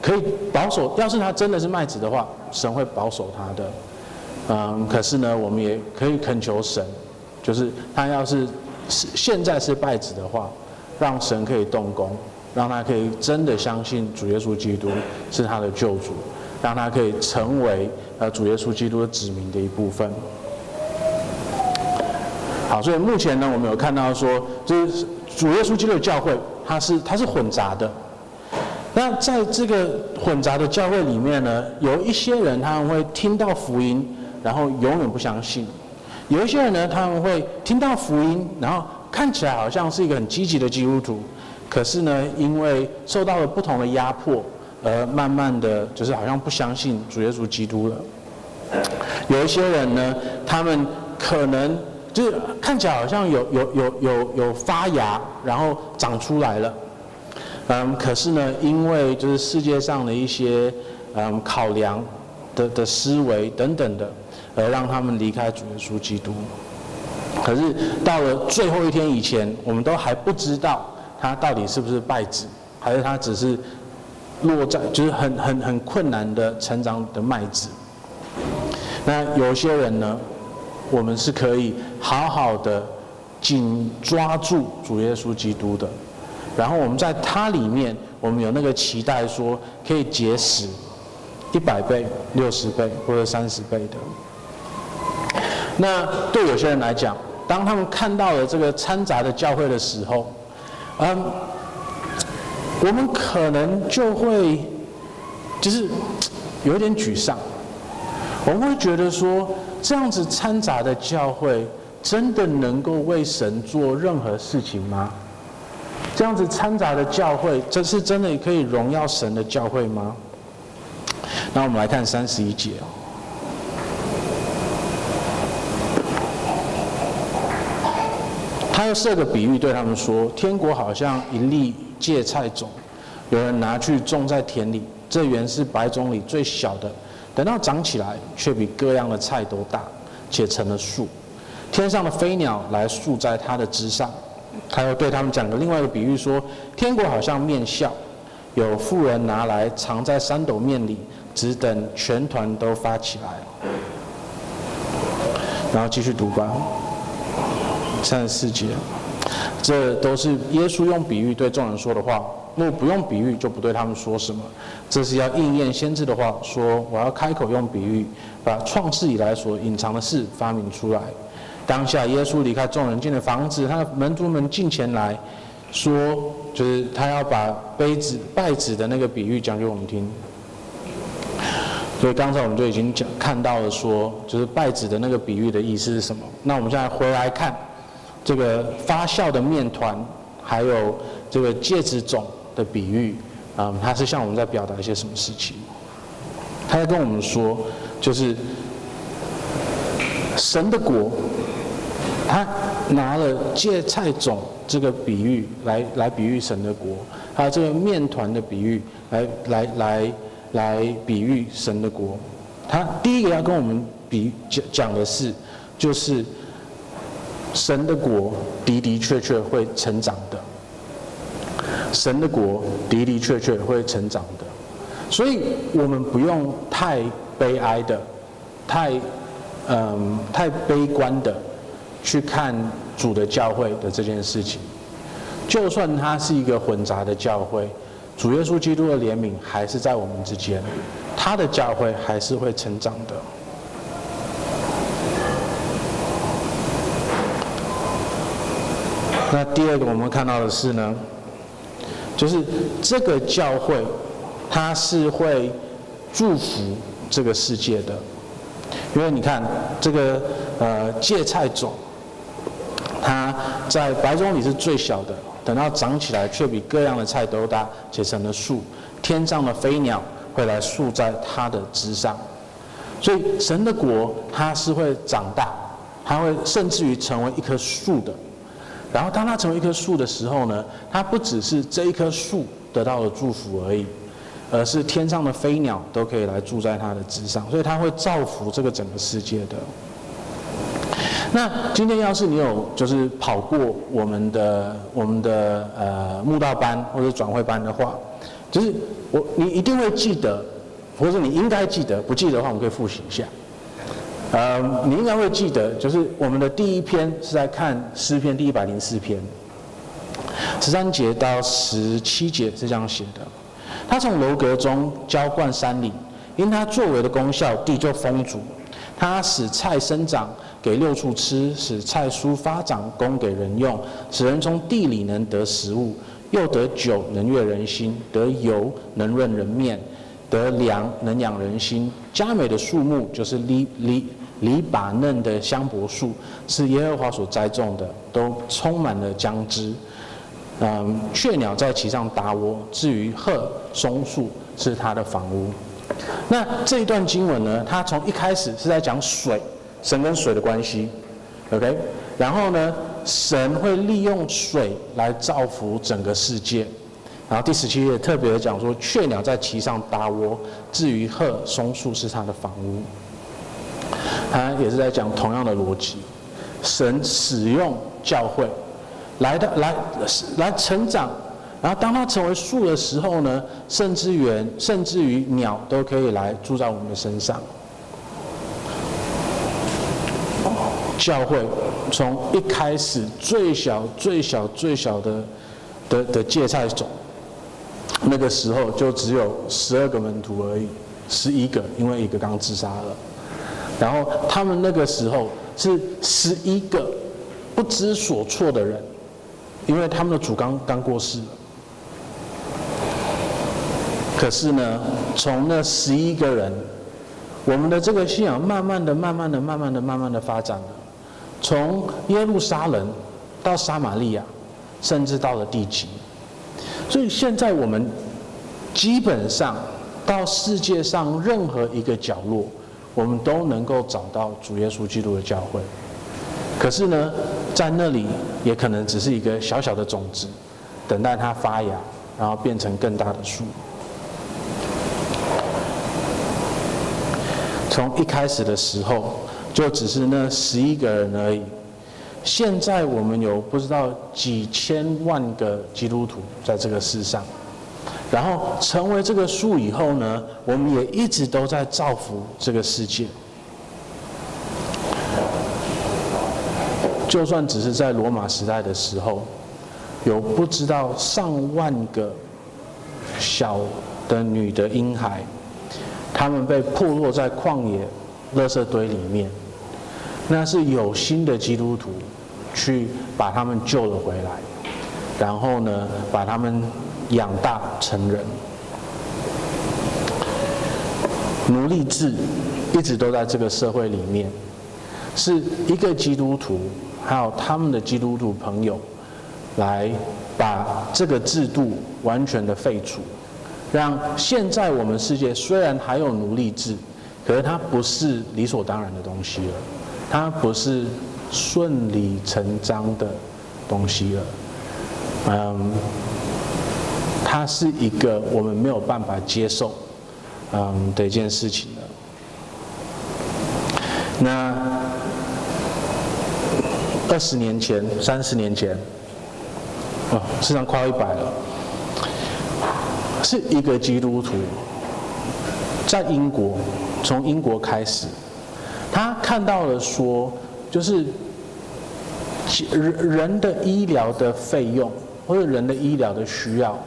可以保守。要是他真的是麦子的话，神会保守他的。嗯，可是呢，我们也可以恳求神，就是他要是是现在是败子的话，让神可以动工，让他可以真的相信主耶稣基督是他的救主，让他可以成为呃主耶稣基督的子民的一部分。好，所以目前呢，我们有看到说，就是主耶稣基督的教会，它是它是混杂的。那在这个混杂的教会里面呢，有一些人他们会听到福音。然后永远不相信，有一些人呢，他们会听到福音，然后看起来好像是一个很积极的基督徒，可是呢，因为受到了不同的压迫，而慢慢的就是好像不相信主耶稣基督了。有一些人呢，他们可能就是看起来好像有有有有有发芽，然后长出来了，嗯，可是呢，因为就是世界上的一些嗯考量的的思维等等的。而让他们离开主耶稣基督。可是到了最后一天以前，我们都还不知道他到底是不是败子，还是他只是落在就是很很很困难的成长的麦子。那有些人呢，我们是可以好好的紧抓住主耶稣基督的，然后我们在它里面，我们有那个期待说可以结实一百倍、六十倍或者三十倍的。那对有些人来讲，当他们看到了这个掺杂的教会的时候，嗯，我们可能就会就是有点沮丧。我们会觉得说，这样子掺杂的教会真的能够为神做任何事情吗？这样子掺杂的教会，这是真的可以荣耀神的教会吗？那我们来看三十一节。他又设个比喻对他们说：“天国好像一粒芥菜种，有人拿去种在田里。这原是百种里最小的，等到长起来，却比各样的菜都大，且成了树。天上的飞鸟来宿在它的枝上。”他又对他们讲了另外一个比喻说：“天国好像面酵，有富人拿来藏在三斗面里，只等全团都发起来。”然后继续读吧。三十四节，这都是耶稣用比喻对众人说的话。若不用比喻，就不对他们说什么。这是要应验先知的话，说我要开口用比喻，把创世以来所隐藏的事发明出来。当下耶稣离开众人进了房子，他的门徒们进前来说，就是他要把杯子拜子的那个比喻讲给我们听。所以刚才我们就已经讲看到了，说就是拜子的那个比喻的意思是什么。那我们现在回来看。这个发酵的面团，还有这个芥子种的比喻，啊、嗯，它是向我们在表达一些什么事情？他在跟我们说，就是神的国，他拿了芥菜种这个比喻来来比喻神的国，还有这个面团的比喻来来来来比喻神的国。他第一个要跟我们比讲讲的是，就是。神的国的的确确会成长的，神的国的的确确会成长的，所以我们不用太悲哀的，太嗯太悲观的去看主的教会的这件事情。就算它是一个混杂的教会，主耶稣基督的怜悯还是在我们之间，他的教会还是会成长的。那第二个我们看到的是呢，就是这个教会，它是会祝福这个世界的，因为你看这个呃芥菜种，它在白中里是最小的，等到长起来却比各样的菜都大，结成了树，天上的飞鸟会来宿在它的枝上，所以神的国它是会长大，它会甚至于成为一棵树的。然后，当它成为一棵树的时候呢，它不只是这一棵树得到了祝福而已，而是天上的飞鸟都可以来住在它的枝上，所以它会造福这个整个世界的。那今天要是你有就是跑过我们的我们的呃慕道班或者转会班的话，就是我你一定会记得，或者你应该记得，不记得的话我们可以复习一下。呃，你应该会记得，就是我们的第一篇是在看诗篇第一百零四篇，十三节到十七节是这样写的。他从楼阁中浇灌山林，因他作为的功效，地就丰足。他使菜生长，给六畜吃；使菜蔬发长，供给人用；使人从地里能得食物，又得酒能悦人心，得油能润人面，得粮能养人心。佳美的树木就是利利。黎巴嫩的香柏树是耶和华所栽种的，都充满了浆汁。嗯，雀鸟在其上搭窝。至于鹤松树是它的房屋。那这一段经文呢，它从一开始是在讲水，神跟水的关系，OK。然后呢，神会利用水来造福整个世界。然后第十七页特别的讲说，雀鸟在其上搭窝。至于鹤松树是它的房屋。他也是在讲同样的逻辑，神使用教会来的来来成长，然后当他成为树的时候呢，甚至于甚至于鸟都可以来住在我们的身上。教会从一开始最小最小最小的的的芥菜种，那个时候就只有十二个门徒而已，十一个，因为一个刚自杀了。然后他们那个时候是十一个不知所措的人，因为他们的主刚刚过世了。可是呢，从那十一个人，我们的这个信仰慢慢的、慢慢的、慢慢的、慢慢的发展了，从耶路撒冷到撒玛利亚，甚至到了地极。所以现在我们基本上到世界上任何一个角落。我们都能够找到主耶稣基督的教会，可是呢，在那里也可能只是一个小小的种子，等待它发芽，然后变成更大的树。从一开始的时候，就只是那十一个人而已。现在我们有不知道几千万个基督徒在这个世上。然后成为这个树以后呢，我们也一直都在造福这个世界。就算只是在罗马时代的时候，有不知道上万个小的女的婴孩，他们被破落在旷野垃圾堆里面，那是有心的基督徒去把他们救了回来，然后呢，把他们。养大成人，奴隶制一直都在这个社会里面，是一个基督徒还有他们的基督徒朋友，来把这个制度完全的废除，让现在我们世界虽然还有奴隶制，可是它不是理所当然的东西了，它不是顺理成章的东西了，嗯。它是一个我们没有办法接受，嗯的一件事情了。那二十年前、三十年前，哦，事实上快要一百了，是一个基督徒在英国，从英国开始，他看到了说，就是人人的医疗的费用或者人的医疗的需要。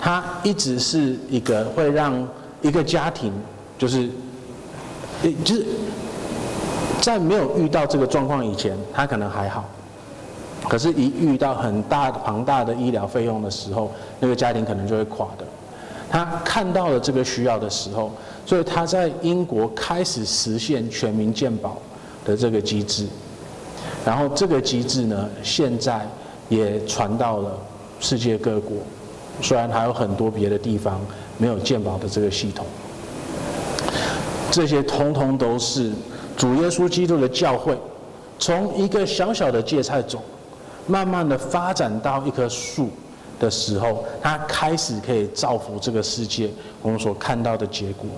他一直是一个会让一个家庭，就是，就是在没有遇到这个状况以前，他可能还好。可是，一遇到很大庞大的医疗费用的时候，那个家庭可能就会垮的。他看到了这个需要的时候，所以他在英国开始实现全民健保的这个机制。然后，这个机制呢，现在也传到了世界各国。虽然还有很多别的地方没有健保的这个系统，这些通通都是主耶稣基督的教会，从一个小小的芥菜种，慢慢的发展到一棵树的时候，它开始可以造福这个世界。我们所看到的结果，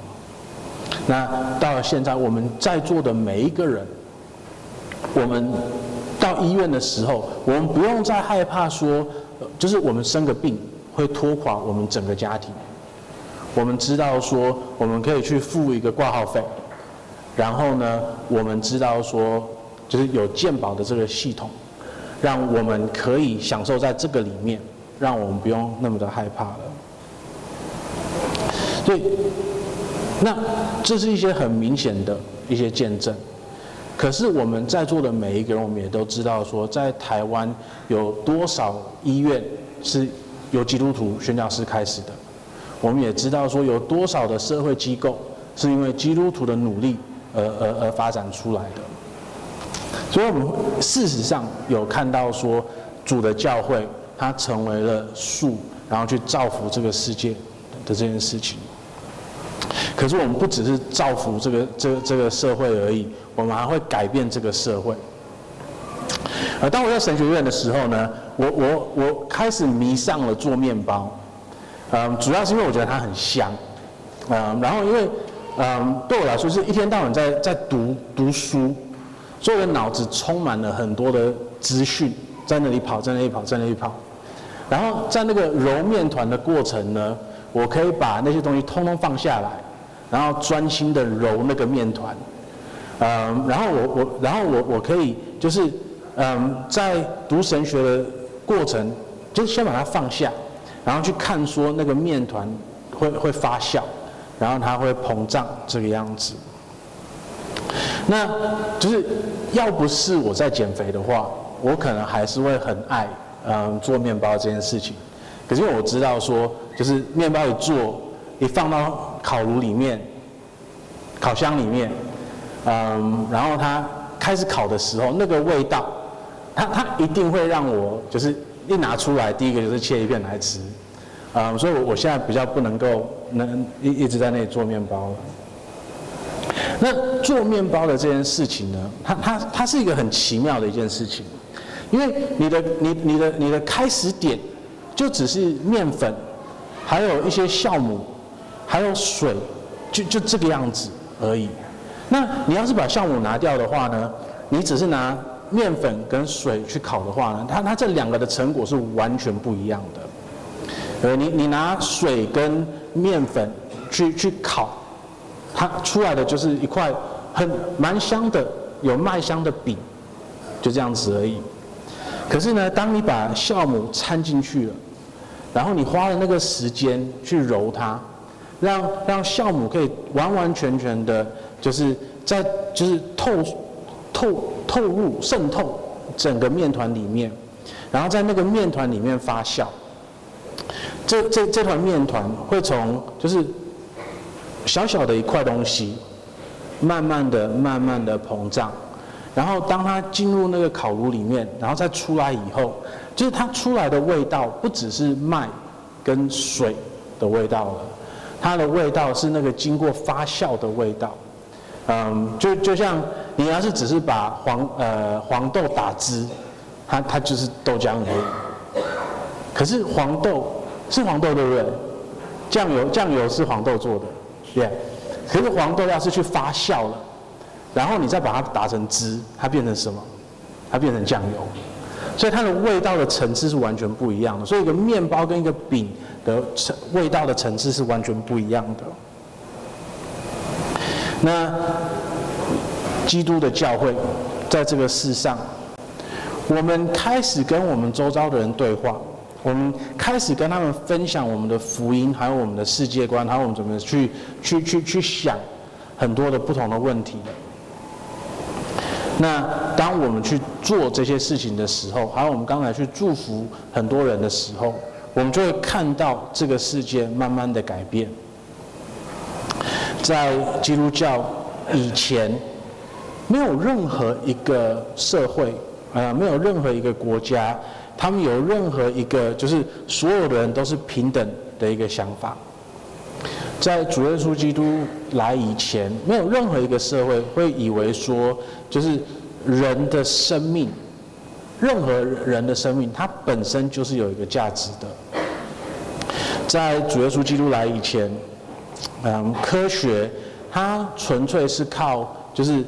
那到了现在，我们在座的每一个人，我们到医院的时候，我们不用再害怕说，就是我们生个病会拖垮我们整个家庭。我们知道说，我们可以去付一个挂号费，然后呢，我们知道说，就是有健保的这个系统，让我们可以享受在这个里面，让我们不用那么的害怕了。对，那这是一些很明显的一些见证。可是我们在座的每一个人，我们也都知道说，在台湾有多少医院是由基督徒宣教师开始的。我们也知道说，有多少的社会机构是因为基督徒的努力而而而发展出来的。所以，我们事实上有看到说，主的教会它成为了树，然后去造福这个世界的这件事情。可是，我们不只是造福这个这个这个社会而已，我们还会改变这个社会。而当我在神学院的时候呢，我我我开始迷上了做面包。嗯，主要是因为我觉得它很香，嗯，然后因为，嗯，对我来说是一天到晚在在读读书，所以我的脑子充满了很多的资讯，在那里跑，在那里跑，在那里跑，然后在那个揉面团的过程呢，我可以把那些东西通通放下来，然后专心的揉那个面团，嗯，然后我我然后我我可以就是，嗯，在读神学的过程，就是先把它放下。然后去看说那个面团会会发酵，然后它会膨胀这个样子。那就是要不是我在减肥的话，我可能还是会很爱嗯做面包这件事情。可是因为我知道说，就是面包一做，一放到烤炉里面、烤箱里面，嗯，然后它开始烤的时候，那个味道，它它一定会让我就是。一拿出来，第一个就是切一片来吃，啊、嗯，所以我我现在比较不能够能一一直在那里做面包了。那做面包的这件事情呢，它它它是一个很奇妙的一件事情，因为你的你你的你的开始点就只是面粉，还有一些酵母，还有水，就就这个样子而已。那你要是把酵母拿掉的话呢，你只是拿。面粉跟水去烤的话呢，它它这两个的成果是完全不一样的。呃，你你拿水跟面粉去去烤，它出来的就是一块很蛮香的有麦香的饼，就这样子而已。可是呢，当你把酵母掺进去了，然后你花了那个时间去揉它，让让酵母可以完完全全的，就是在就是透透。透入渗透整个面团里面，然后在那个面团里面发酵。这这这团面团会从就是小小的一块东西，慢慢的、慢慢的膨胀，然后当它进入那个烤炉里面，然后再出来以后，就是它出来的味道不只是麦跟水的味道了，它的味道是那个经过发酵的味道。嗯，就就像你要是只是把黄呃黄豆打汁，它它就是豆浆而已。可是黄豆是黄豆对不对？酱油酱油是黄豆做的，对。可是黄豆要是去发酵了，然后你再把它打成汁，它变成什么？它变成酱油。所以它的味道的层次是完全不一样的。所以一个面包跟一个饼的层味道的层次是完全不一样的。那基督的教会在这个世上，我们开始跟我们周遭的人对话，我们开始跟他们分享我们的福音，还有我们的世界观，还有我们怎么去去去去想很多的不同的问题。那当我们去做这些事情的时候，还有我们刚才去祝福很多人的时候，我们就会看到这个世界慢慢的改变。在基督教以前，没有任何一个社会，呃，没有任何一个国家，他们有任何一个就是所有的人都是平等的一个想法。在主耶稣基督来以前，没有任何一个社会会以为说，就是人的生命，任何人的生命，它本身就是有一个价值的。在主耶稣基督来以前。嗯，科学它纯粹是靠就是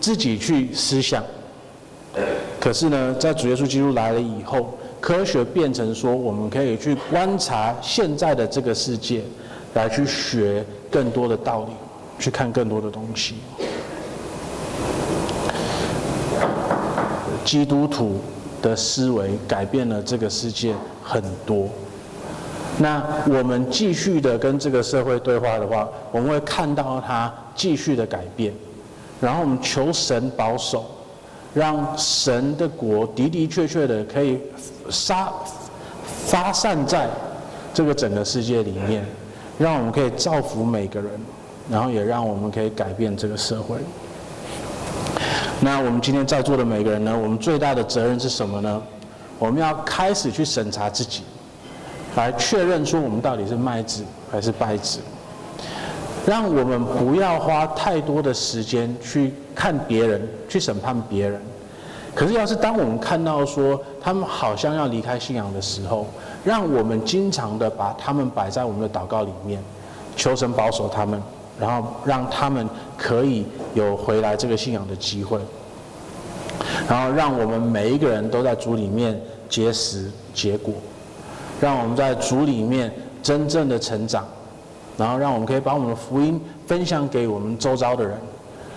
自己去思想，可是呢，在主耶稣基督来了以后，科学变成说，我们可以去观察现在的这个世界，来去学更多的道理，去看更多的东西。基督徒的思维改变了这个世界很多。那我们继续的跟这个社会对话的话，我们会看到它继续的改变。然后我们求神保守，让神的国的的确确的可以撒发散在这个整个世界里面，让我们可以造福每个人，然后也让我们可以改变这个社会。那我们今天在座的每个人呢，我们最大的责任是什么呢？我们要开始去审查自己。来确认说我们到底是麦子还是稗子，让我们不要花太多的时间去看别人，去审判别人。可是，要是当我们看到说他们好像要离开信仰的时候，让我们经常的把他们摆在我们的祷告里面，求神保守他们，然后让他们可以有回来这个信仰的机会，然后让我们每一个人都在主里面结实结果。让我们在主里面真正的成长，然后让我们可以把我们的福音分享给我们周遭的人，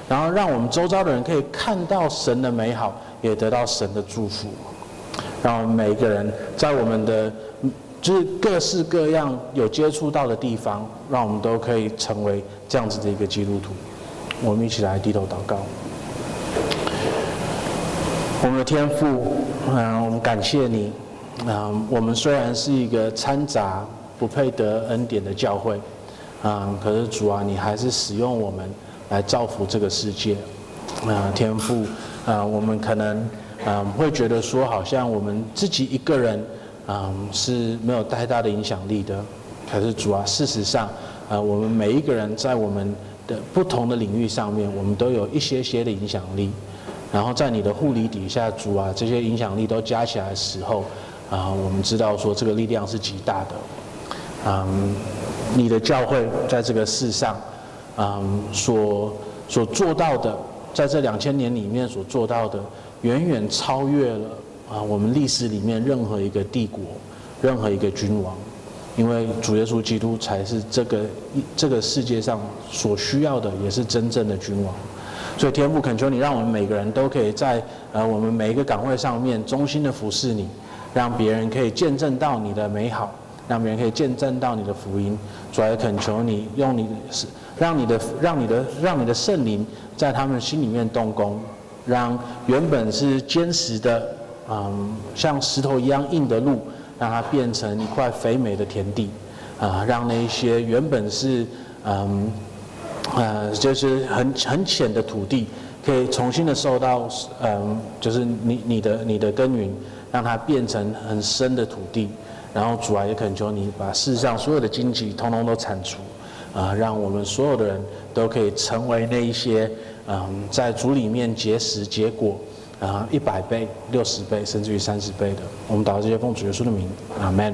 然后让我们周遭的人可以看到神的美好，也得到神的祝福。让我们每一个人在我们的就是各式各样有接触到的地方，让我们都可以成为这样子的一个基督徒。我们一起来低头祷告。我们的天父，嗯，我们感谢你。啊、我们虽然是一个掺杂不配得恩典的教会，啊、可是主啊，你还是使用我们来造福这个世界。啊、天父，啊、我们可能啊、会觉得说，好像我们自己一个人、嗯、是没有太大的影响力的。可是主啊，事实上，啊，我们每一个人在我们的不同的领域上面，我们都有一些些的影响力。然后在你的护理底下，主啊，这些影响力都加起来的时候。啊，我们知道说这个力量是极大的。嗯，你的教会在这个世上，嗯，所所做到的，在这两千年里面所做到的，远远超越了啊我们历史里面任何一个帝国，任何一个君王，因为主耶稣基督才是这个这个世界上所需要的，也是真正的君王。所以天父恳求你，让我们每个人都可以在呃我们每一个岗位上面忠心的服侍你。让别人可以见证到你的美好，让别人可以见证到你的福音。主要恳求你用你的，让你的，让你的，让你的圣灵在他们心里面动工，让原本是坚实的，嗯，像石头一样硬的路，让它变成一块肥美的田地，啊，让那些原本是，嗯，呃，就是很很浅的土地，可以重新的受到，嗯，就是你你的你的耕耘。让它变成很深的土地，然后主啊，也恳求你把世上所有的荆棘通通都铲除，啊，让我们所有的人都可以成为那一些，嗯，在主里面结实结果，啊，一百倍、六十倍，甚至于三十倍的。我们打到这些奉主耶稣的名，阿门。